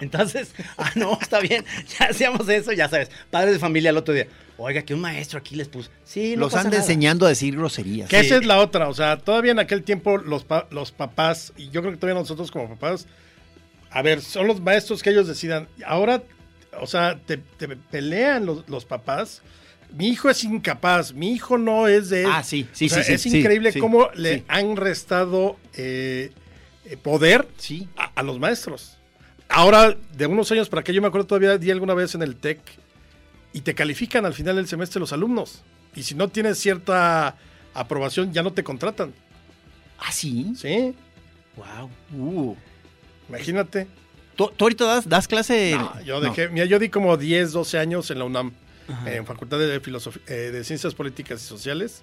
Entonces, [LAUGHS] ah, no, está bien, ya hacíamos eso, ya sabes. Padres de familia el otro día. Oiga, que un maestro aquí les puso. Sí, no los pasa anda nada. enseñando a decir groserías. Que Sí. esa es la otra, o sea, todavía en aquel tiempo los, pa- los papás, y yo creo que todavía nosotros como papás, a ver, son los maestros que ellos decidan. Ahora, o sea, te, te pelean los, los papás mi hijo es incapaz, mi hijo no es de... Ah, sí, sí, O sea, sí, sí, Es sí, increíble sí, cómo le sí. han restado eh, eh, poder Sí. a, a los maestros. Ahora, de unos años para acá, yo me acuerdo todavía, di alguna vez en el TEC, y te califican al final del semestre los alumnos. Y si no tienes cierta aprobación, ya no te contratan. Ah, sí. ¿Sí? Wow. Uh. Imagínate. ¿Tú, tú ahorita das, das clase? No, yo dejé, mira, yo di como 10, 12 años en la UNAM, en Facultad de, Filosofía, eh, de Ciencias Políticas y Sociales.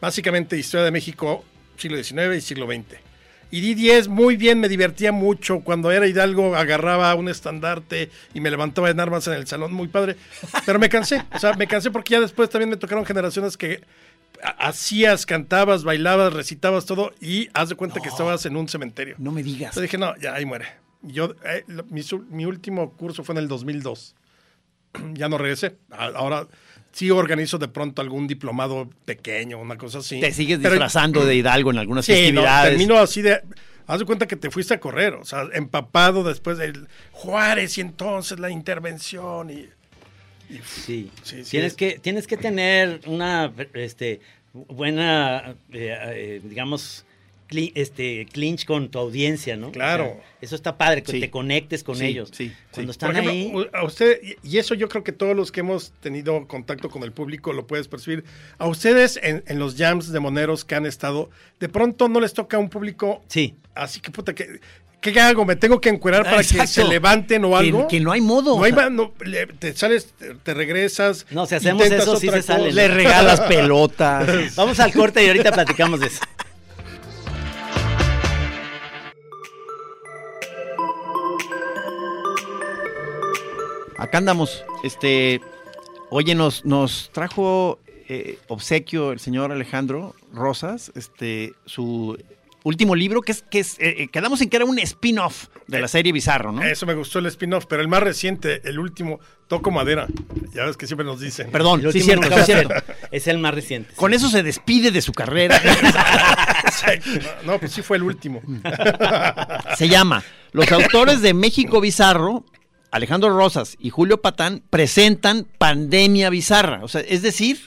Básicamente Historia de México, siglo XIX y siglo XX. Y di 10 muy bien, me divertía mucho. Cuando era Hidalgo agarraba un estandarte y me levantaba en armas en el salón, muy padre. Pero me cansé, o sea, me cansé porque ya después también me tocaron generaciones que ha- hacías, cantabas, bailabas, recitabas todo y haz de cuenta que estabas en un cementerio. No me digas. Entonces dije, no, ya ahí muere. Yo, eh, mi, mi último curso fue en el 2002. [CLEARS THROAT] ya no regresé. Ahora sí organizo de pronto algún diplomado pequeño, una cosa así. Te sigues Pero- disfrazando de Hidalgo en algunas Sí, no, festividades. termino así de... Haz de cuenta que te fuiste a correr, o sea, empapado después del Juárez y entonces la intervención y... y- Sí. Sí, sí, tienes, es- que, tienes que tener una este, buena, eh, eh, digamos, cli- este, clinch con tu audiencia, ¿no? Claro. O sea, eso está padre, que Sí. te conectes con Sí, ellos. sí, sí. Cuando Por están ejemplo, ahí. a usted, y- eso yo creo que todos los que hemos tenido contacto con el público lo puedes percibir. A ustedes en, en los jams de moneros que han estado, de pronto no les toca a un público Sí. así que puta, ¿qué, qué hago? ¿Me tengo que encuerar para que se levanten o Que- algo? que no hay modo, No hay no, le- te sales, te, te regresas. No, si hacemos eso, sí se sale. Le regalas pelotas. [LAUGHS] Vamos al corte y ahorita platicamos de eso. Acá andamos. Este, oye, nos, nos trajo eh, obsequio el señor Alejandro Rosas, este, su último libro, que es, que es, eh, eh, quedamos en que era un spin-off de la serie Bizarro, ¿no? Eso me gustó el spin-off, pero el más reciente, el último, Toco Madera. Ya ves que siempre nos dicen. Perdón, sí, cierto, sí, cierto. Es el más reciente. Con sí. eso se despide de su carrera. [LAUGHS] No, pues sí fue el último. Se llama Los autores de México Bizarro, Alejandro Rosas y Julio Patán, presentan Pandemia Bizarra. O sea, es decir,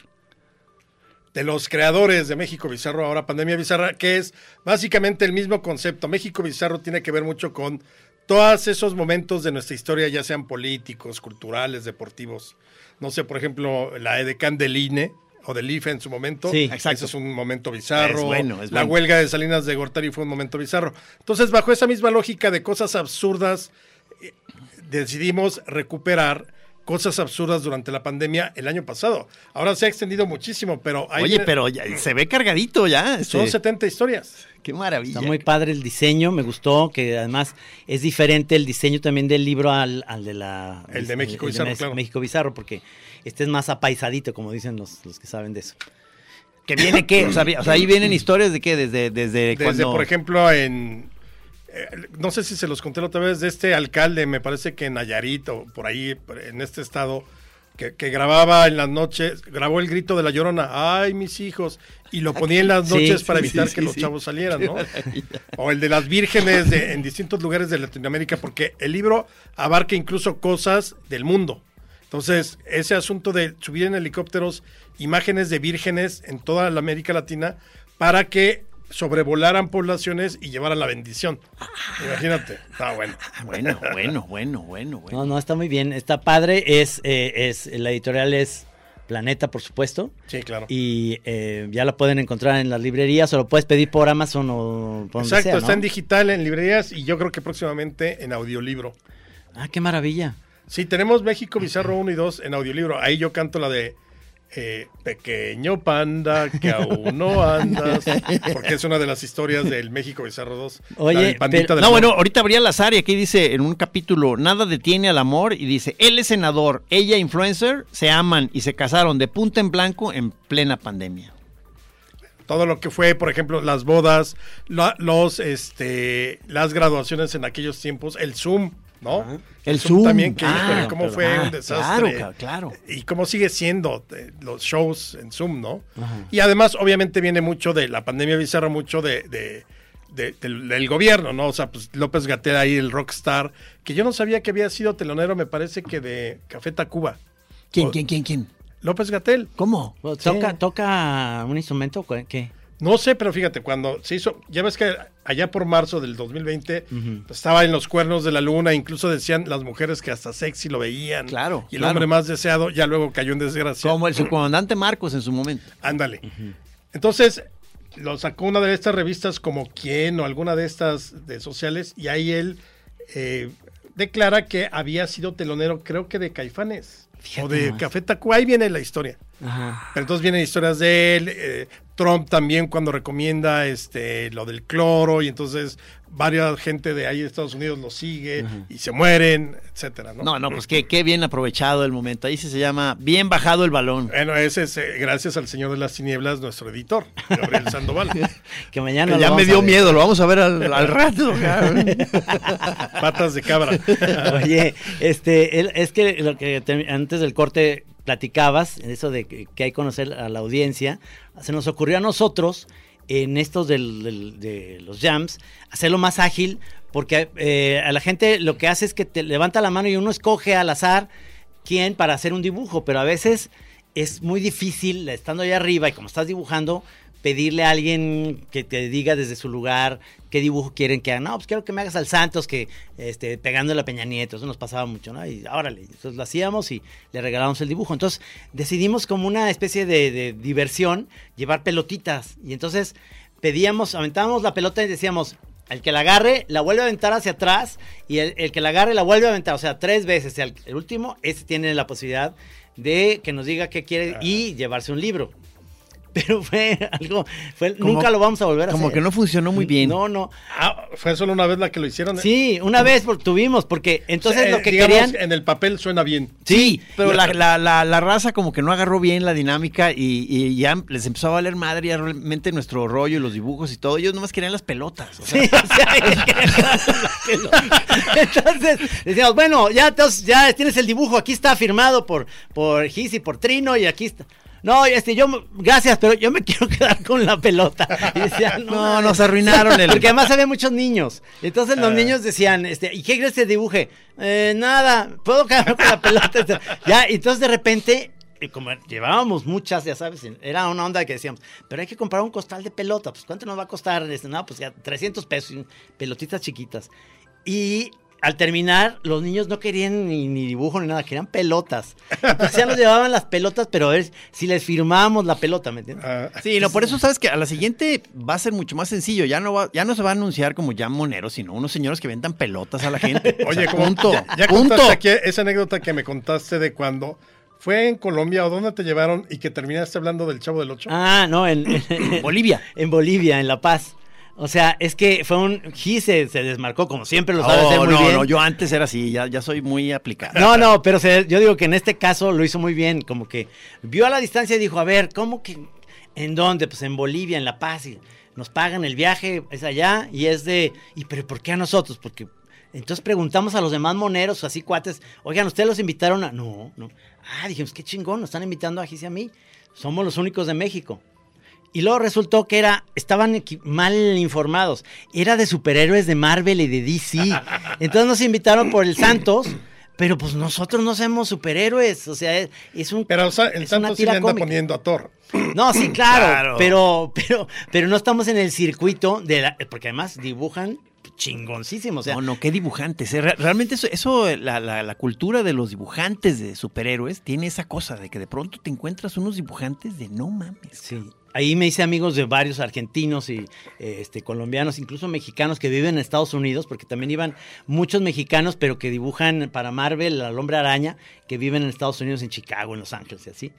de los creadores de México Bizarro, ahora Pandemia Bizarra, que es básicamente el mismo concepto. México Bizarro tiene que ver mucho con todos esos momentos de nuestra historia, ya sean políticos, culturales, deportivos. No sé, por ejemplo, la edecán del INE o del IFE en su momento. Sí, exacto. Ese es un momento bizarro. Es bueno, es la bueno. huelga de Salinas de Gortari fue un momento bizarro. Entonces, bajo esa misma lógica de cosas absurdas, decidimos recuperar cosas absurdas durante la pandemia el año pasado. Ahora se ha extendido muchísimo, pero ahí oye, pero ya- se ve cargadito ya. este, son 70 historias. Qué maravilla. Está muy padre el diseño, me gustó, que además es diferente el diseño también del libro al, al de la... El de México Bizarro, Mes- claro. México Bizarro, porque este es más apaisadito, como dicen los, los que saben de eso. ¿Que viene qué? O sea, vi- o sea, ahí vienen [CLEARS THROAT] historias de qué, desde, desde, Desde, cuando... por ejemplo, en. Eh, no sé si se los conté la otra vez de este alcalde, me parece que en Nayarit o por ahí, en este estado, que, que grababa en las noches, grabó el grito de la llorona, ¡ay, mis hijos! Y lo ponía en las Sí, noches para evitar sí, que los chavos salieran, ¿no? O el de las vírgenes de- en distintos lugares de Latinoamérica, porque el libro abarca incluso cosas del mundo. Entonces, ese asunto de subir en helicópteros imágenes de vírgenes en toda la América Latina para que sobrevolaran poblaciones y llevaran la bendición. Imagínate. Ah, bueno. [LAUGHS] Bueno, bueno, bueno, bueno, bueno. No, no, está muy bien, está padre, es, eh, es la editorial es Planeta, por supuesto, Sí, claro. y eh, ya la pueden encontrar en las librerías o lo puedes pedir por Amazon o por donde Exacto, sea, está en digital, en librerías y yo creo que próximamente en audiolibro. Ah, qué maravilla. Sí, tenemos México Bizarro 1 y 2 en audiolibro. Ahí yo canto la de eh, Pequeño Panda, que aún no andas. [LAUGHS] Porque es una de las historias del México Bizarro 2. Oye, La pero- No, bueno, ahorita abría Lazar y aquí dice en un capítulo, nada detiene al amor y dice, él es senador, ella influencer, se aman y se casaron de punta en blanco en plena pandemia. todo lo que fue, por ejemplo, las bodas, la- los, este, las graduaciones en aquellos tiempos, el Zoom, ¿no? El Zoom. también, que Ah, híjole, cómo pero- fue ah, un desastre. claro, claro. Y cómo sigue siendo eh, los shows en Zoom, ¿no? Y además, obviamente, viene mucho de la pandemia bizarra, mucho de, de- de- del, del gobierno, ¿no? O sea, pues López Gatel ahí, el rockstar, que yo no sabía que había sido telonero, me parece que de Café Tacuba. ¿Quién, O- quién, quién, quién? López Gatel. ¿Cómo? ¿Toca, ¿Toca un instrumento? ¿Qué? No sé, pero fíjate, cuando se hizo, ya ves que allá por marzo del 2020 pues, estaba en los cuernos de la luna, incluso decían las mujeres que hasta sexy lo veían. Claro, Y el claro. hombre más deseado ya luego cayó en desgracia. Como el subcomandante Marcos en su momento. Ándale. Entonces, lo sacó una de estas revistas como Quién o alguna de estas de sociales y ahí él eh, declara que había sido telonero, creo que de Caifanes Fíjate o de nomás. Café Tacuba. Ahí viene la historia. Ajá. Pero entonces vienen historias de él, eh, Trump también cuando recomienda este lo del cloro y entonces varias gente de ahí de Estados Unidos lo sigue y se mueren, etcétera, ¿no? No, no, pues qué, qué bien aprovechado el momento. Ahí sí se llama bien bajado el balón. Bueno, ese es eh, gracias al señor de las tinieblas, nuestro editor, Gabriel [LAUGHS] Sandoval. Que mañana Que ya me dio miedo, lo vamos a ver al, al rato. [LAUGHS] [LAUGHS] Patas de cabra. Oye, este, es que lo que te- antes del corte platicabas, eso de que hay que conocer a la audiencia, se nos ocurrió a nosotros, en estos de los jams, hacerlo más ágil, porque eh, a la gente lo que hace es que te levanta la mano y uno escoge al azar quién para hacer un dibujo, pero a veces es muy difícil, estando allá arriba y como estás dibujando, pedirle a alguien que te diga desde su lugar qué dibujo quieren que hagan. No, pues quiero que me hagas al Santos, que este, pegando la Peña Nieto, eso nos pasaba mucho, ¿no? Y órale, entonces lo hacíamos y le regalamos el dibujo. Entonces decidimos como una especie de, de diversión llevar pelotitas. Y entonces pedíamos, aventábamos la pelota y decíamos, el que la agarre, la vuelve a aventar hacia atrás y el, el que la agarre la vuelve a aventar, o sea, tres veces. El, el último, ese tiene la posibilidad de que nos diga qué quiere y llevarse un libro. Pero fue algo, fue, Como- nunca lo vamos a volver a Como hacer. que no funcionó muy bien. No, no. Ah, fue solo una vez la que lo hicieron. Sí, una vez por- tuvimos, porque entonces Eh, lo que digamos, querían... en el papel suena bien. Sí, pero la, la- la- la raza como que no agarró bien la dinámica y, y ya les empezó a valer madre ya realmente nuestro rollo y los dibujos y todo. Ellos nomás querían las pelotas. o sea, Sí, [LAUGHS] o sea, entonces decíamos, bueno, ya, entonces, ya tienes el dibujo, aquí está firmado por, por Gis y por Trino y aquí está. No, este, yo, gracias, pero yo me [LAUGHS] quiero quedar con la pelota. Y decían, [LAUGHS] No, nos arruinaron el- [LAUGHS] Porque además había muchos niños. Entonces Ah. los niños decían, este, ¿y qué crees que dibuje? "Eh, nada, puedo quedarme con la pelota. ya, y entonces de repente, y como llevábamos muchas, ya sabes, era una onda que decíamos, pero hay que comprar un costal de pelota. Pues, ¿cuánto nos va a costar? Este, no, pues ya 300 pesos, pelotitas chiquitas. Y al terminar, los niños no querían ni, ni dibujo ni nada, querían pelotas. Entonces ya nos llevaban las pelotas, pero a ver si les firmábamos la pelota, ¿me entiendes? Ah, Sí, no, por eso sabes que a la siguiente va a ser mucho más sencillo. Ya no va, ya no se va a anunciar como ya moneros, sino unos señores que vendan pelotas a la gente. [LAUGHS] O Oye, sea, como punto, ya, ya punto. contaste aquí esa anécdota que me contaste de cuando fue en Colombia o dónde te llevaron y que terminaste hablando del Chavo del Ocho. Ah, no, en, en- [COUGHS] Bolivia. En Bolivia, en La Paz. O sea, es que fue un. Gis se, desmarcó, como siempre lo sabe hacer Oh, muy no, bien. no, yo antes era así, ya, ya soy muy aplicado. No, no, pero se- yo digo que en este caso lo hizo muy bien, como que vio a la distancia y dijo, a ver, ¿cómo que? ¿En dónde? Pues en Bolivia, en La Paz, y nos pagan el viaje, es allá, y es de, ¿y pero por qué a nosotros? Porque entonces preguntamos a los demás moneros, así cuates, oigan, ¿ustedes los invitaron a...? No, no. Ah, dijimos, qué chingón, nos están invitando a Gis y a mí, somos los únicos de México. Y luego resultó que era, estaban mal informados. Era de superhéroes de Marvel y de DC. [LAUGHS] Entonces nos invitaron por el Santos, pero pues nosotros no somos superhéroes. O sea, es, es un. Pero o sea, el es una Santos sí le anda cómica. poniendo a Thor. No, sí, [CLEARS THROAT] claro, Claro. Pero, pero, pero no estamos en el circuito de la. Porque además dibujan chingoncísimo. O sea, no, no, qué dibujantes. eh. Re- Realmente eso, eso la, la- la cultura de los dibujantes de superhéroes tiene esa cosa de que de pronto te encuentras unos dibujantes de no mames. Sí. Ahí me hice amigos de varios argentinos y este, colombianos, incluso mexicanos que viven en Estados Unidos, porque también iban muchos mexicanos, pero que dibujan para Marvel, al hombre araña, que viven en Estados Unidos, en Chicago, en Los Ángeles y así.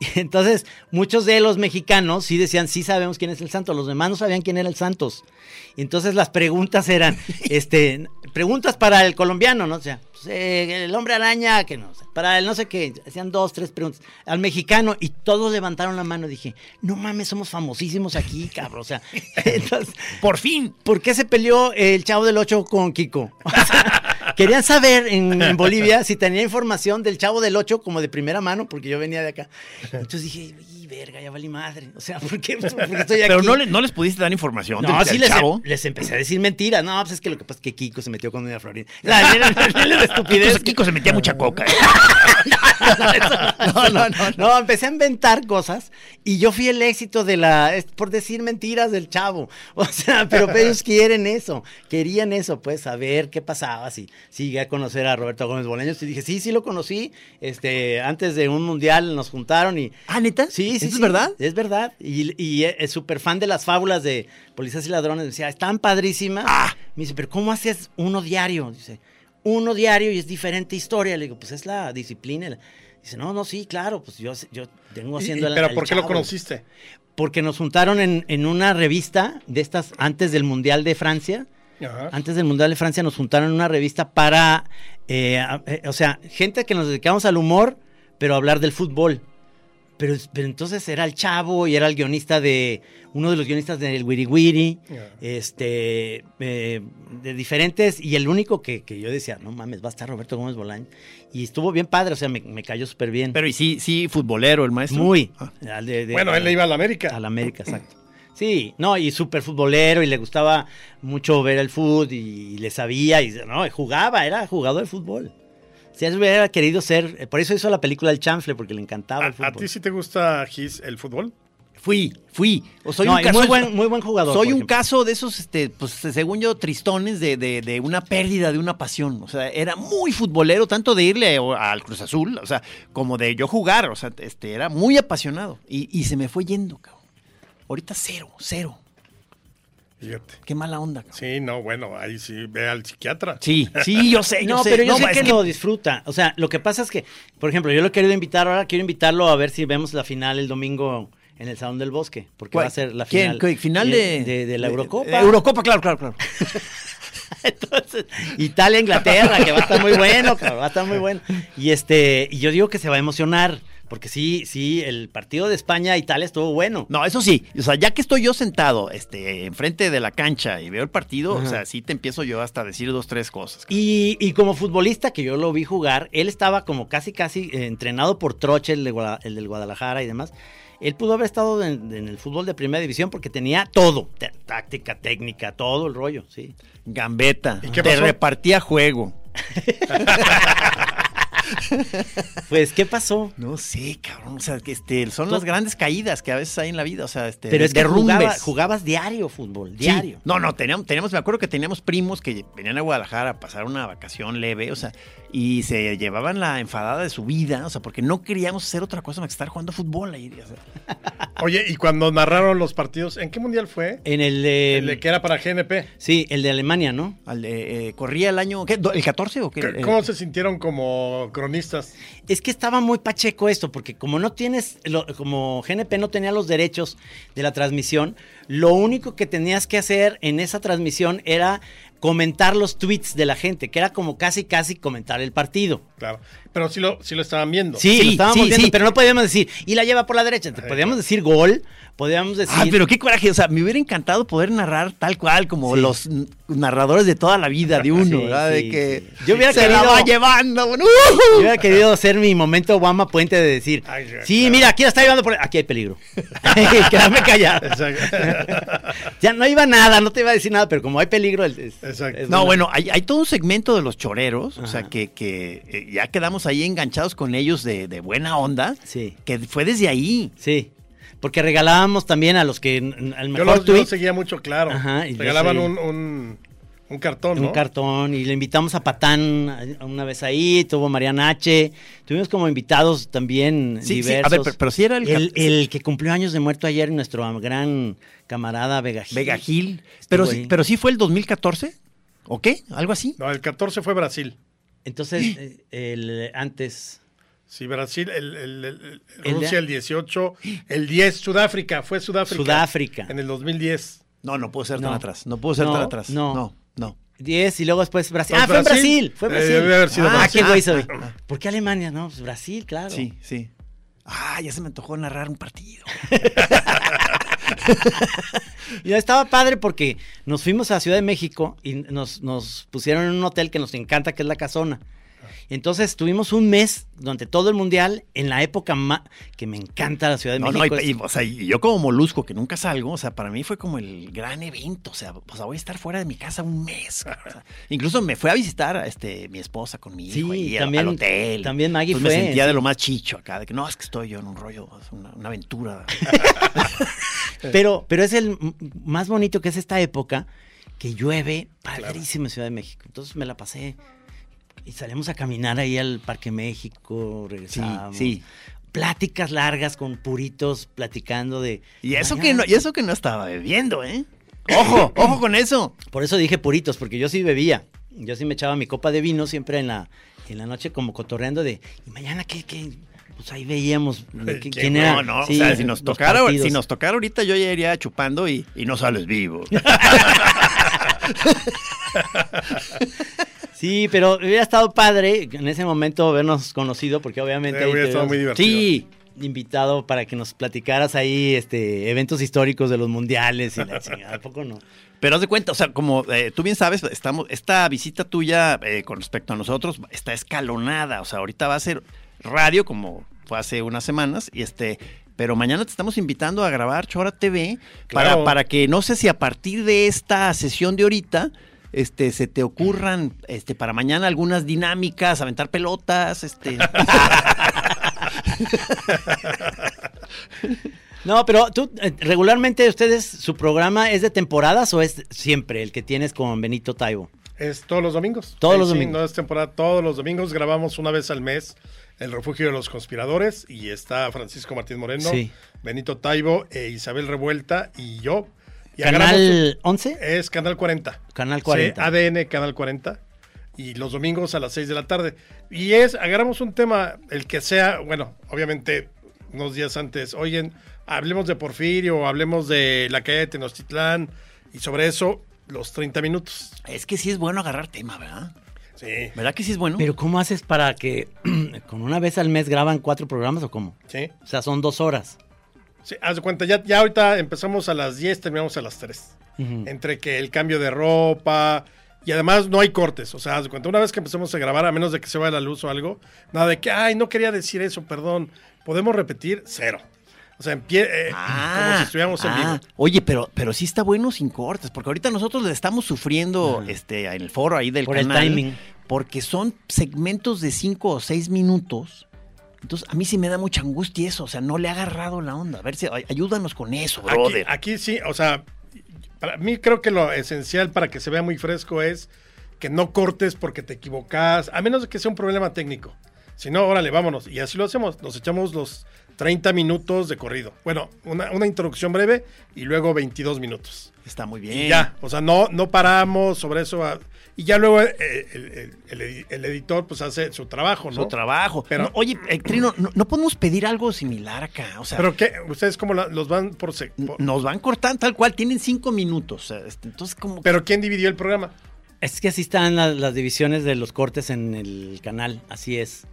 Y [LAUGHS] entonces, muchos de los mexicanos sí decían, sí sabemos quién es el santo, los demás no sabían quién era el Santos. Entonces las preguntas eran, [LAUGHS] este, preguntas para el colombiano, ¿no? O sea, pues, eh, el hombre araña, que no, sea, para el no sé qué, hacían dos, tres preguntas. Al mexicano, y todos levantaron la mano, dije, no mames, somos famosísimos aquí, cabrón. O sea, [LAUGHS] entonces, Por fin. ¿por qué se peleó el chavo del 8 con Kiko? O sea, querían saber en, en [LAUGHS] Bolivia si tenía información del chavo del 8 como de primera mano, porque yo venía de acá. Entonces dije, y verga, ya valí madre. O sea, ¿por qué, [LAUGHS] por qué estoy aquí? Pero no, le- no les pudiste dar información No, del, sí del les, chavo. les empecé a decir mentiras. No, pues es que lo que pasa es que Kiko se metió con Doña Florinda. [LAUGHS] La, la- la- la- la estupidez. Entonces Kiko se metía mucha coca. ¿eh? No, no, no, no, empecé a inventar cosas y yo fui el éxito de la, es por decir mentiras del chavo. O sea, pero ellos quieren eso, querían eso, pues saber qué pasaba, si sí, llegué a conocer a Roberto Gómez Bolaños y dije, sí, sí lo conocí, este, antes de un mundial nos juntaron y... Ah, ¿neta? Sí, sí, ¿Eso sí, es verdad? Es verdad, y, y es súper fan de las fábulas de Policías y Ladrones, decía, están padrísimas. Ah. Me dice, pero ¿cómo haces uno diario? Dice, uno diario y es diferente historia. Le digo, pues es la disciplina. Dice, no, no, sí, claro, pues yo, yo tengo Y- y- haciendo el- ¿Pero el por qué lo conociste? Porque nos juntaron en, en una revista de estas antes del Mundial de Francia. Ajá. Antes del Mundial de Francia nos juntaron en una revista para, eh, eh, o sea, gente que nos dedicamos al humor, pero a hablar del fútbol. Pero, pero entonces era el chavo y era el guionista de, uno de los guionistas del Wiri Wiri, este, eh, de diferentes, y el único que, que yo decía, no mames, va a estar Roberto Gómez Bolaño. Y estuvo bien padre, o sea, me, me cayó súper bien. Pero y sí, sí, futbolero el maestro. Muy. Ah. al de- de- Bueno, él le iba a la América. a la América, exacto. Sí, no, y súper futbolero y le gustaba mucho ver el fútbol y, le sabía y no, y jugaba, era jugador de fútbol. Si él hubiera querido ser, eh, por eso hizo la película El Chanfle, porque le encantaba ¿A, el a fútbol. ti sí te gusta, Gis, el fútbol? Fui, fui. O soy No, un caso muy buen, muy buen jugador. Soy un caso de esos, este, pues según yo, tristones de, de- de una pérdida de una pasión. O sea, era muy futbolero, tanto de irle al Cruz Azul, o sea, como de yo jugar. O sea, este, era muy apasionado. Y, y se me fue yendo, cabrón. Ahorita cero, cero. Fíjate. Qué mala onda, cabrón. Sí, no, bueno, ahí sí, ve al psiquiatra. Sí, sí, yo sé, yo No, sé. pero yo sé es que, lo disfruta. O sea, lo que pasa es que, por ejemplo, yo lo he querido invitar ahora, quiero invitarlo a ver si vemos la final el domingo en el Salón del Bosque, porque ¿Cuál? va a ser la ¿Quién? final. ¿Qué? ¿Final de, de, de la Eurocopa. de Eurocopa, claro, claro, claro. [LAUGHS] Entonces, Italia, Inglaterra, que va a estar muy bueno, cabrón, va a estar muy bueno. Y este, y yo digo que se va a emocionar, porque sí, sí, el partido de España Italia estuvo bueno. No, eso sí, o sea, ya que estoy yo sentado este, enfrente de la cancha y veo el partido, o sea, sí te empiezo yo hasta a decir dos, tres cosas. Y, y como futbolista, que yo lo vi jugar, él estaba como casi, casi eh, entrenado por Troche, el, de Guada- el del Guadalajara y demás. Él pudo haber estado en, en el fútbol de primera división porque tenía todo, táctica, técnica, todo el rollo, sí. Gambeta, ¿Y qué te repartía juego. [LAUGHS] [LAUGHS] [LAUGHS] Pues, ¿qué pasó? No sé, cabrón, o sea, que este, son las grandes caídas que a veces hay en la vida, o sea, este, Pero es que jugaba- jugabas diario fútbol, Sí. diario. No, no, teníamos, teníamos, me acuerdo que teníamos primos que venían a Guadalajara a pasar una vacación leve, o sea, y se llevaban la enfadada de su vida, o sea, porque no queríamos hacer otra cosa más que estar jugando fútbol ahí. o sea. [LAUGHS] Oye, y cuando narraron los partidos, ¿en qué mundial fue? En el de... El de que era para GNP. Sí, el de Alemania, ¿no? Al de, eh, ¿Corría el año, qué, do- el 14 o qué? Eh, ¿Cómo se sintieron como cronistas? Es que estaba muy pacheco esto, porque como no tienes, lo- como GNP no tenía los derechos de la transmisión, lo único que tenías que hacer en esa transmisión era comentar los tweets de la gente, que era como casi, casi comentar el partido. Claro. Pero sí lo, sí lo estaban viendo. Sí, Sí, lo estábamos sí, viendo, sí. pero no podíamos decir, y la lleva por la derecha. Te podíamos decir gol, podíamos decir. Ah, pero qué coraje, o sea, me hubiera encantado poder narrar tal cual como Sí. los narradores de toda la vida de uno, [LAUGHS] Sí, ¿verdad? de que sí. Yo hubiera se querido- la va llevando, Yo hubiera querido hacer mi momento Obama Puente de decir, Ay, sí, claro. mira, aquí la está llevando por... Aquí hay peligro. [LAUGHS] [LAUGHS] Quedarme callado. Exacto. Ya no iba nada, no te iba a decir nada, pero como hay peligro... es- Exacto. es No, bueno, hay, hay todo un segmento de los choreros, o sea, que eh, ya quedamos ahí enganchados con ellos de, de buena onda, Sí, que fue desde ahí. sí. Porque regalábamos también a los que al Yo mejor yo lo tweet seguía mucho, claro. Ajá, y Regalaban un, un, un cartón, un ¿no? cartón y le invitamos a Patán una vez ahí, tuvo Mariana H. Tuvimos como invitados también Sí, sí, diversos. a ver, pero, pero sí era el, el, el que cumplió años de muerto ayer, nuestro gran camarada Vega Gil. Vega Gil. Pero, sí- pero sí fue el 2014, ¿o qué? ¿Algo así? No, el 14 fue Brasil. Entonces, eh, el, antes... Sí, Brasil, el, el- el- el- de- Rusia el 18, el 10, Sudáfrica, fue Sudáfrica. Sudáfrica. En el 2010. No, no puedo ser tan No. atrás. No puedo ser No, tan atrás. no. no. no. 10 y luego después Brasil. ¿No Ah, fue en Brasil? Fue Eh, Brasil. debe haber sido ah, Brasil. qué güey soy. Ah. ¿Por qué Alemania? No, pues Brasil, claro. Sí, sí. Ah, ya se me antojó narrar un partido. [LAUGHS] Y estaba padre porque nos fuimos a Ciudad de México y nos, nos pusieron en un hotel que nos encanta, que es La Casona. Entonces tuvimos un mes durante todo el mundial en la época ma- que me encanta la Ciudad de No, no, México. y, es- y, o sea, y yo como molusco que nunca salgo, o sea, para mí fue como el gran evento, o sea, o sea, voy a estar fuera de mi casa un mes. cabrón, o sea, [LAUGHS] incluso me fue a visitar a este, mi esposa con mi hijo al- también- al hotel. también Maggie Entonces fue, me sentía sí. de lo más chicho acá, de que no, es que estoy yo en un rollo, es una, una aventura. [LAUGHS] Pero, pero es el más bonito que es esta época que llueve padrísimo en Ciudad de México. Entonces me la pasé y salimos a caminar ahí al Parque México, regresamos. sí. Pláticas largas con puritos platicando de. Y eso que no, y eso que no estaba bebiendo, ¿eh? Ojo, [LAUGHS] ojo con eso. Por eso dije puritos, porque yo sí bebía. Yo sí me echaba mi copa de vino siempre en la, en la noche como cotorreando de, ¿y mañana qué? qué? Pues ahí veíamos de ¿Qué? quién era. No, no, Sí, o sea, si nos tocara, partidos. si nos tocara ahorita yo ya iría chupando y, y no sales vivo. [LAUGHS] [LAUGHS] Sí, pero hubiera estado padre en ese momento habernos conocido, porque obviamente... Eh, ahí hubiera estado muy divertido. Sí, invitado para que nos platicaras ahí este eventos históricos de los mundiales y la [LAUGHS] chingada, ¿a poco no? Pero haz de cuenta, o sea, como eh, tú bien sabes, estamos, esta visita tuya eh, con respecto a nosotros está escalonada. O sea, ahorita va a ser radio, como fue hace unas semanas, y este. Pero mañana te estamos invitando a grabar Chora TV para, para que no sé si a partir de esta sesión de ahorita este, se te ocurran este, para mañana algunas dinámicas, aventar pelotas, este. [LAUGHS] No, pero tú, eh, regularmente ustedes, su programa es de temporadas o es siempre el que tienes con Benito Taibo? Es todos los domingos. Todos los sí, domingos. No es temporada, todos los domingos. Grabamos una vez al mes El Refugio de los Conspiradores y está Francisco Martín Moreno, Sí. Benito Taibo, e Isabel Revuelta y yo. Y agarramos ¿Canal 11? un- es Canal 40. Canal 40. Sí, ADN Canal 40. Y los domingos a las 6 de la tarde. Y es, agarramos un tema, el que sea, bueno, obviamente unos días antes, oyen, hablemos de Porfirio, hablemos de la calle de Tenochtitlán, y sobre eso los 30 minutos. es que sí es bueno agarrar tema, ¿verdad? Sí. ¿Verdad que sí es bueno? Pero ¿cómo haces para que [CLEARS THROAT] con una vez al mes graban cuatro programas o cómo? Sí. O sea, son dos horas. Sí, haz de cuenta, ya, ya ahorita empezamos a las 10, terminamos a las 3. Ujú. Entre que el cambio de ropa y además no hay cortes. O sea, haz de cuenta, una vez que empecemos a grabar, a menos de que se vaya la luz o algo, nada de que, ay, no quería decir eso, perdón. Podemos repetir cero. O sea, empie- eh, como si estuviéramos en ah. vivo. Oye, pero, pero sí está bueno sin cortes, porque ahorita nosotros le estamos sufriendo este, en el foro ahí del Por el timing. Porque son segmentos de cinco o seis minutos. Entonces, a mí sí me da mucha angustia eso. O sea, no le ha agarrado la onda. A ver si ay- ayúdanos con eso, Aquí, brother. aquí sí, o sea, para mí creo que lo esencial para que se vea muy fresco es que no cortes porque te equivocas, a menos de que sea un problema técnico. Si no, órale, vámonos. Y así lo hacemos. Nos echamos los 30 minutos de corrido. Bueno, una, una introducción breve y luego 22 minutos. Está muy bien. Y ya, o sea, no, no paramos sobre eso. a- y ya luego eh, el, el- el edi- el editor pues hace su trabajo, ¿no? Su trabajo. Pero- No, oye, eh, Trino, no, no podemos pedir algo similar acá. O sea, Pero ¿qué? ¿Ustedes cómo la- los van por, por- nos van cortando tal cual. Tienen cinco minutos. este, entonces, como. Pero ¿quién dividió el programa? Es que así están la- las, divisiones de los cortes en el canal, así es.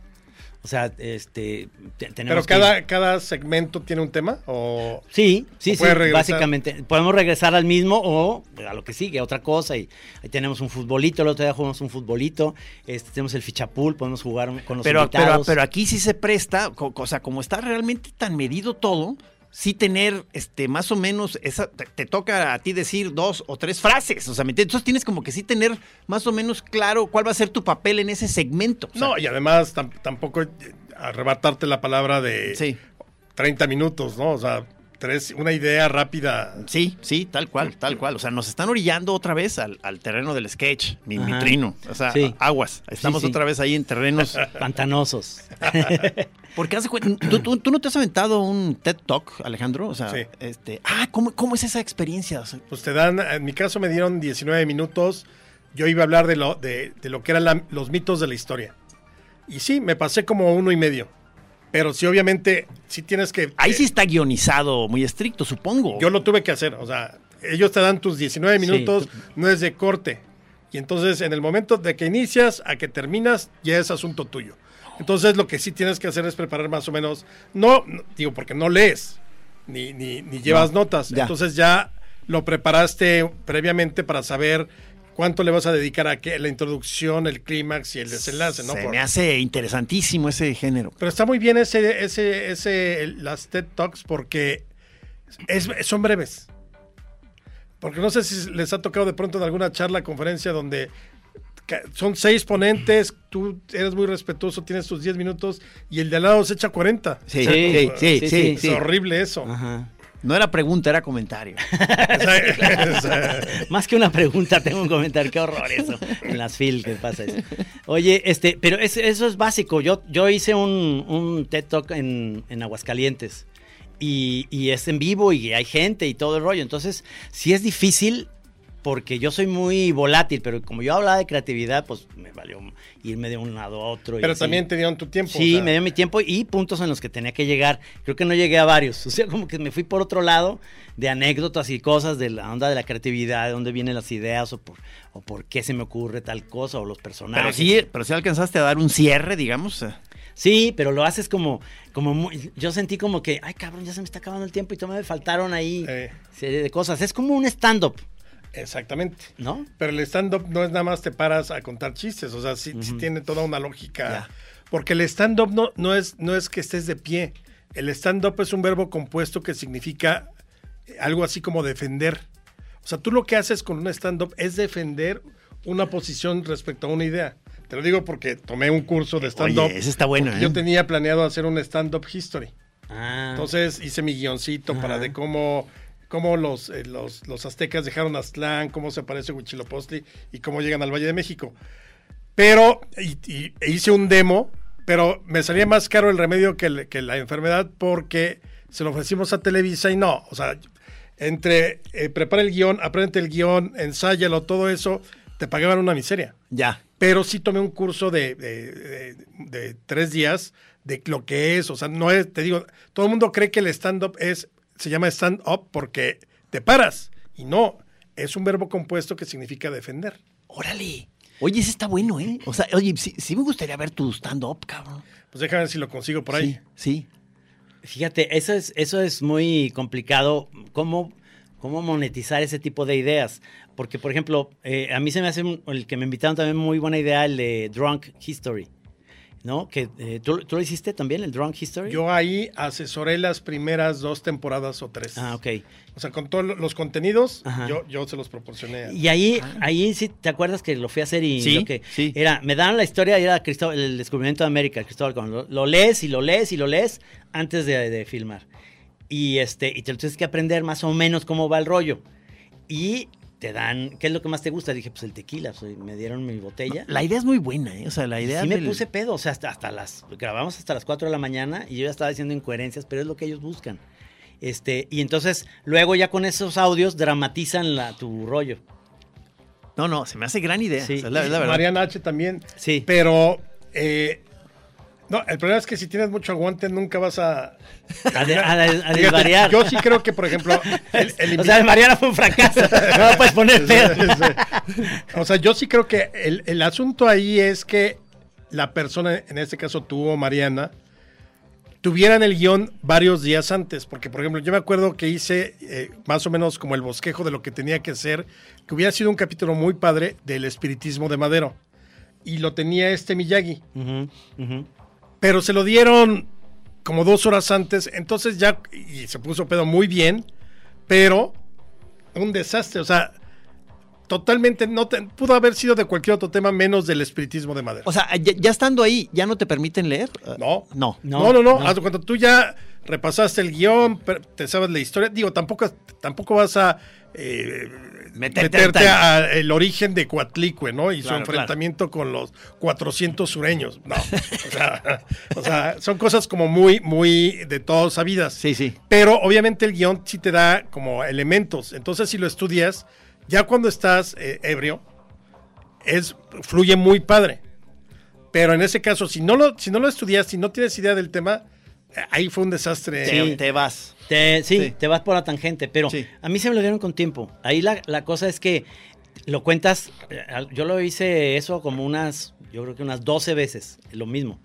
O sea, este, te- Pero tenemos que- cada, cada segmento tiene un tema o Sí, sí, ¿O sí, básicamente. Podemos regresar al mismo o a lo que sigue, a otra cosa. Y ahí tenemos un futbolito, el otro día jugamos un futbolito, este, tenemos el fichapul, podemos jugar con los pero, pero, invitados. pero aquí sí se presta, o sea, como está realmente tan medido todo, sí tener este más o menos esa te, te toca a ti decir dos o tres frases, o sea, ¿me entiendes? entonces tienes como que sí tener más o menos claro cuál va a ser tu papel en ese segmento. o sea, no, y además tam- tampoco eh, arrebatarte la palabra de sí, 30 minutos, ¿no? O sea, tres, una idea rápida. sí, sí, tal cual, tal cual, o sea, nos están orillando otra vez al, al terreno del sketch, mi, trino, o sea, Sí. aguas, estamos sí. otra vez ahí en terrenos [LAUGHS] Pantanosos. [LAUGHS] Porque hace ¿tú, tú, tú no te has aventado un TED Talk, Alejandro? O sea, Sí. este, ah, ¿cómo, ¿cómo es esa experiencia? O sea, Pues te dan, en mi caso me dieron 19 minutos. Yo iba a hablar de lo, de, de lo que eran la- los mitos de la historia. Y sí, me pasé como uno y medio. Pero sí, obviamente, sí tienes que... ahí eh, sí está guionizado muy estricto, supongo. Yo lo tuve que hacer, o sea, ellos te dan tus 19 Sí, minutos, tú- no es de corte. Y entonces en el momento de que inicias a que terminas, ya es asunto tuyo. Entonces lo que sí tienes que hacer es preparar más o menos, no, no, digo, porque no lees, ni, ni, ni llevas notas. ya. Entonces ya lo preparaste previamente para saber cuánto le vas a dedicar a que la introducción, el clímax y el desenlace, ¿no? Se Por- me hace interesantísimo ese género. Pero está muy bien ese, ese, ese, las TED Talks porque es- son breves. Porque no sé si les ha tocado de pronto en alguna charla, conferencia donde son seis ponentes, tú eres muy respetuoso, tienes tus 10 minutos y el de al lado se echa 40. Sí, Sí, sí, sí, sí. Es horrible eso. Ajá. No era pregunta, era comentario. [LAUGHS] Más que una pregunta, tengo un comentario. Qué horror eso. En las fil que pasa eso. Oye, este, pero es- eso es básico. Yo, yo hice un, un TED Talk en, en Aguascalientes. Y, y es en vivo y hay gente y todo el rollo. Entonces, sí es difícil porque yo soy muy volátil, pero como yo hablaba de creatividad, pues me valió irme de un lado a otro. y pero así. también te dieron tu tiempo. Sí, o sea, me dio mi tiempo y puntos en los que tenía que llegar. Creo que no llegué a varios. [LAUGHS] O sea, como que me fui por otro lado de anécdotas y cosas de la onda de la creatividad, de dónde vienen las ideas o por, o por qué se me ocurre tal cosa o los Pero personajes. sí, pero sí alcanzaste a dar un cierre, digamos. Sí, pero lo haces como, como muy- yo sentí como que, ay cabrón, ya se me está acabando el tiempo y todavía me faltaron ahí Eh. serie de cosas. Es como un stand-up, Exactamente. ¿no? Pero el stand-up no es nada más te paras a contar chistes, o sea, sí, sí tiene toda una lógica. Porque el stand-up no, no, es, no es que estés de pie. El stand-up es un verbo compuesto que significa algo así como defender. O sea, tú lo que haces con un stand-up es defender una posición respecto a una idea. Te lo digo porque tomé un curso de stand-up. Ese está bueno, ¿eh? Yo tenía planeado hacer un stand-up history. Ah, Entonces hice mi guioncito para de cómo, cómo los, eh, los, los aztecas dejaron Aztlán, cómo se aparece Huitzilopochtli y cómo llegan al Valle de México. Pero y- y- e hice un demo, pero me salía más caro el remedio que, el- que la enfermedad porque se lo ofrecimos a Televisa y no. O sea, entre eh, prepara el guion, aprende el guion, ensáyalo, todo eso, te pagaban una miseria Ya. pero sí tomé un curso de, de- de- de tres días de lo que es, o sea, no es, te digo, todo el mundo cree que el stand-up es, se llama stand-up porque te paras, y no, es un verbo compuesto que significa defender. Órale. Oye, ese está bueno, ¿eh? O sea, oye, sí, sí me gustaría ver tu stand-up, cabrón. Pues déjame ver si lo consigo por ahí. Sí, sí. Fíjate, eso es, eso es muy complicado. ¿Cómo, cómo monetizar ese tipo de ideas? Porque, por ejemplo, eh, a mí se me hace un- el que me invitaron también muy buena idea, el de Drunk History. ¿No? Que, eh, ¿tú, tú lo hiciste también, el Drunk History? Yo ahí asesoré las primeras dos temporadas o tres. Ah, ok. O sea, con todos los contenidos, yo, yo se los proporcioné. Y ahí, ahí sí, ¿te acuerdas que lo fui a hacer y Sí, lo que sí. era, me daban la historia y era Cristóbal, el descubrimiento de América, Cristóbal Colón. Lo, lo lees y lo lees y lo lees antes de, de filmar. Y este, y te lo tienes que aprender más o menos cómo va el rollo. Y te dan, ¿qué es lo que más te gusta? Dije, pues el tequila, soy- me dieron mi botella. La idea es muy buena, ¿eh? O sea, la idea sí me del- puse pedo, o sea, hasta, hasta las, grabamos hasta las 4 de la mañana y yo ya estaba diciendo incoherencias, pero es lo que ellos buscan. Este, y entonces, luego ya con esos audios dramatizan la, tu rollo. No, no, se me hace gran idea. Sí. o sea, la, la verdad. Mariana H también. Sí. Pero, eh, no, el problema es que si tienes mucho aguante nunca vas a... A, de- a- a Fíjate, desvariar. Yo sí creo que, por ejemplo, [LAUGHS] el, el O sea, Mariana fue un fracaso. [LAUGHS] No lo puedes poner pedo. O sea, yo sí creo que el, el asunto ahí es que la persona, en este caso tú o Mariana, tuvieran el guion varios días antes. Porque, por ejemplo, yo me acuerdo que hice eh, más o menos como el bosquejo de lo que tenía que ser, que hubiera sido un capítulo muy padre del espiritismo de Madero. Y lo tenía este Miyagi. Ujú. Pero se lo dieron como dos horas antes, entonces ya, y se puso pedo muy bien, pero un desastre, o sea, totalmente, no te- pudo haber sido de cualquier otro tema menos del espiritismo de madera. O sea, ya, ya estando ahí, ¿ya no te permiten leer? no, No. no, no, no, no. de cuenta, tú ya repasaste el guion, te sabes la historia, digo, tampoco, tampoco vas a eh, Meterte al origen de Coatlicue, ¿no? Y su Claro, enfrentamiento con los 400 sureños, no, o sea, o sea, son cosas como muy, muy de todas sabidas. Sí, sí. Pero obviamente el guion sí te da como elementos. Entonces, si lo estudias, ya cuando estás eh, ebrio, es, fluye muy padre. Pero en ese caso, si no lo, si no lo estudias, si no tienes idea del tema, ahí fue un desastre. Te, te vas. Te- sí, Sí. te vas por la tangente, pero Sí. a mí se me lo dieron con tiempo. Ahí la, la cosa es que lo cuentas, eh, yo lo hice eso como unas, yo creo que unas 12 veces, lo mismo.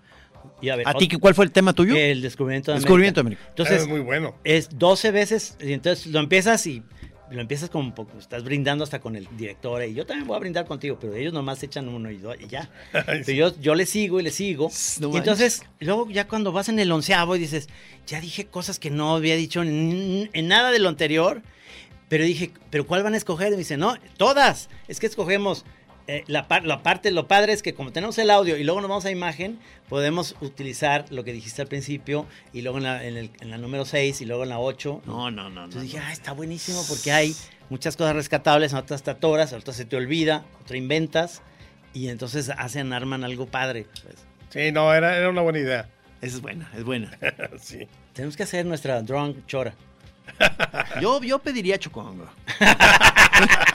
Y a ver, ¿A ti cuál fue el tema tuyo? El descubrimiento de América. Descubrimiento de América. Entonces, es muy bueno. es 12 veces, y entonces lo empiezas y lo empiezas como, poco- estás brindando hasta con el director y yo también voy a brindar contigo, pero ellos nomás echan uno y dos y ya. [LAUGHS] Pero yo, yo le sigo y le sigo. No y entonces, luego ya cuando vas en el onceavo y dices, ya dije cosas que no había dicho en, en nada de lo anterior, pero dije, ¿pero cuál van a escoger? Y me dice, no, todas. Es que escogemos eh, la, par- la parte, lo padre es que como tenemos el audio y luego nos vamos a imagen, podemos utilizar lo que dijiste al principio y luego en la, en el- en la número 6 y luego en la 8. No, no, no. no, Entonces dije, no. ah, está buenísimo porque hay muchas cosas rescatables, otras te atoras, otras se te olvida, otra inventas y entonces hacen, arman algo padre. pues. Sí, no, era, era una buena idea. Esa es buena, es buena. [LAUGHS] sí. Tenemos que hacer nuestra drunk chora. Yo, yo pediría chocongo. [LAUGHS]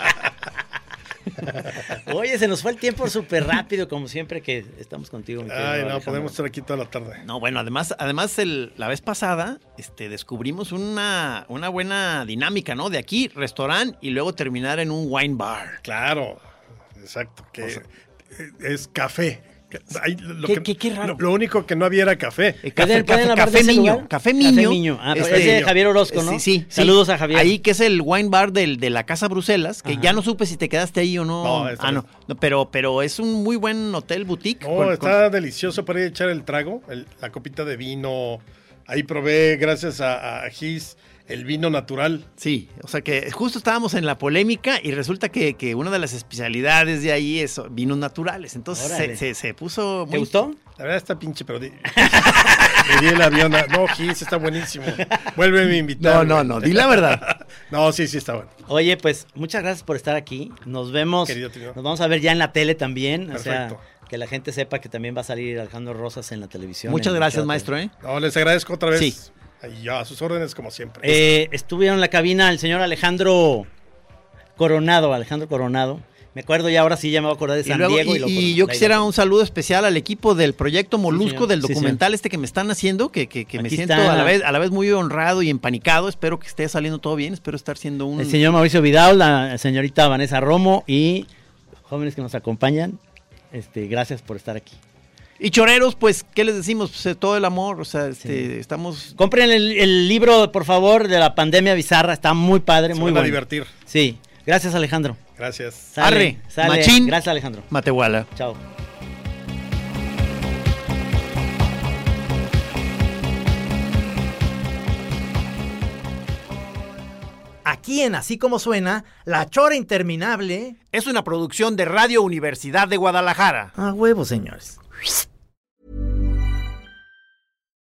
Oye, se nos fue el tiempo súper rápido, como siempre que estamos contigo. Ay, no, podemos estar aquí toda la tarde. No, bueno, además, además el- la vez pasada este, descubrimos una, una buena dinámica, ¿no? De aquí, restaurante y luego terminar en un wine bar. Claro, exacto. Que O sea- es café. Lo, Qué- que- qué- qué raro. Lo, lo único que no había era café. Eh, ¿Pueden- Café, café, café Miño. Café Miño. Ah, pero Este, es de Javier Orozco, ¿no? Sí, sí. Saludos sí. a Javier. Ahí que es el wine bar del, de la Casa Bruselas, que Ajá. ya no supe si te quedaste ahí o no. No, ah, no. pero, pero es un muy buen hotel boutique. No, con- está delicioso para ir a echar el trago, el- la copita de vino. Ahí probé, gracias a, a Gis, el vino natural. Sí, o sea que justo estábamos en la polémica y resulta que, que una de las especialidades de ahí es vinos naturales. Entonces se, se- se puso ¿Te muy... gustó? La verdad está pinche, pero di- [LAUGHS] le di el avión. a- No, Gis, está buenísimo. Vuelve a invitar. No, no, no, di la verdad. [LAUGHS] No, sí, sí está bueno. Oye, pues muchas gracias por estar aquí. Nos vemos. Querido tío. Nos vamos a ver ya en la tele también. O sea, Perfecto. que la gente sepa que también va a salir Alejandro Rosas en la televisión. Muchas gracias, maestro. ¿eh? No, les agradezco otra vez. Sí. Y ya, a sus órdenes como siempre. Eh, estuvieron en la cabina el señor Alejandro Coronado. Alejandro Coronado. Me acuerdo ya, ahora sí, ya me voy a acordar de Y, San luego- Diego. y- lo- y yo quisiera un saludo especial al equipo del proyecto Molusco del Sí, documental este que me están haciendo, que, que- que me siento está. a la, vez, a la vez muy honrado y empanicado. Espero que esté saliendo todo bien, espero estar siendo un... El señor Mauricio Vidal, la señorita Vanessa Romo y jóvenes que nos acompañan. Este, gracias por estar aquí. Y choreros, pues, ¿qué les decimos? Pues, todo el amor, o sea, este, Sí. estamos... Compren el, el libro, por favor, de la pandemia bizarra. Está muy padre, Se muy van a bueno. divertir. Sí. Gracias, Alejandro. Gracias. Sale, Arre, sale. machín. Gracias, Alejandro. Matehuala. Chao. Aquí en Así Como Suena, La Chora Interminable. Es una producción de Radio Universidad de Guadalajara. A huevo, señores. Whoosh.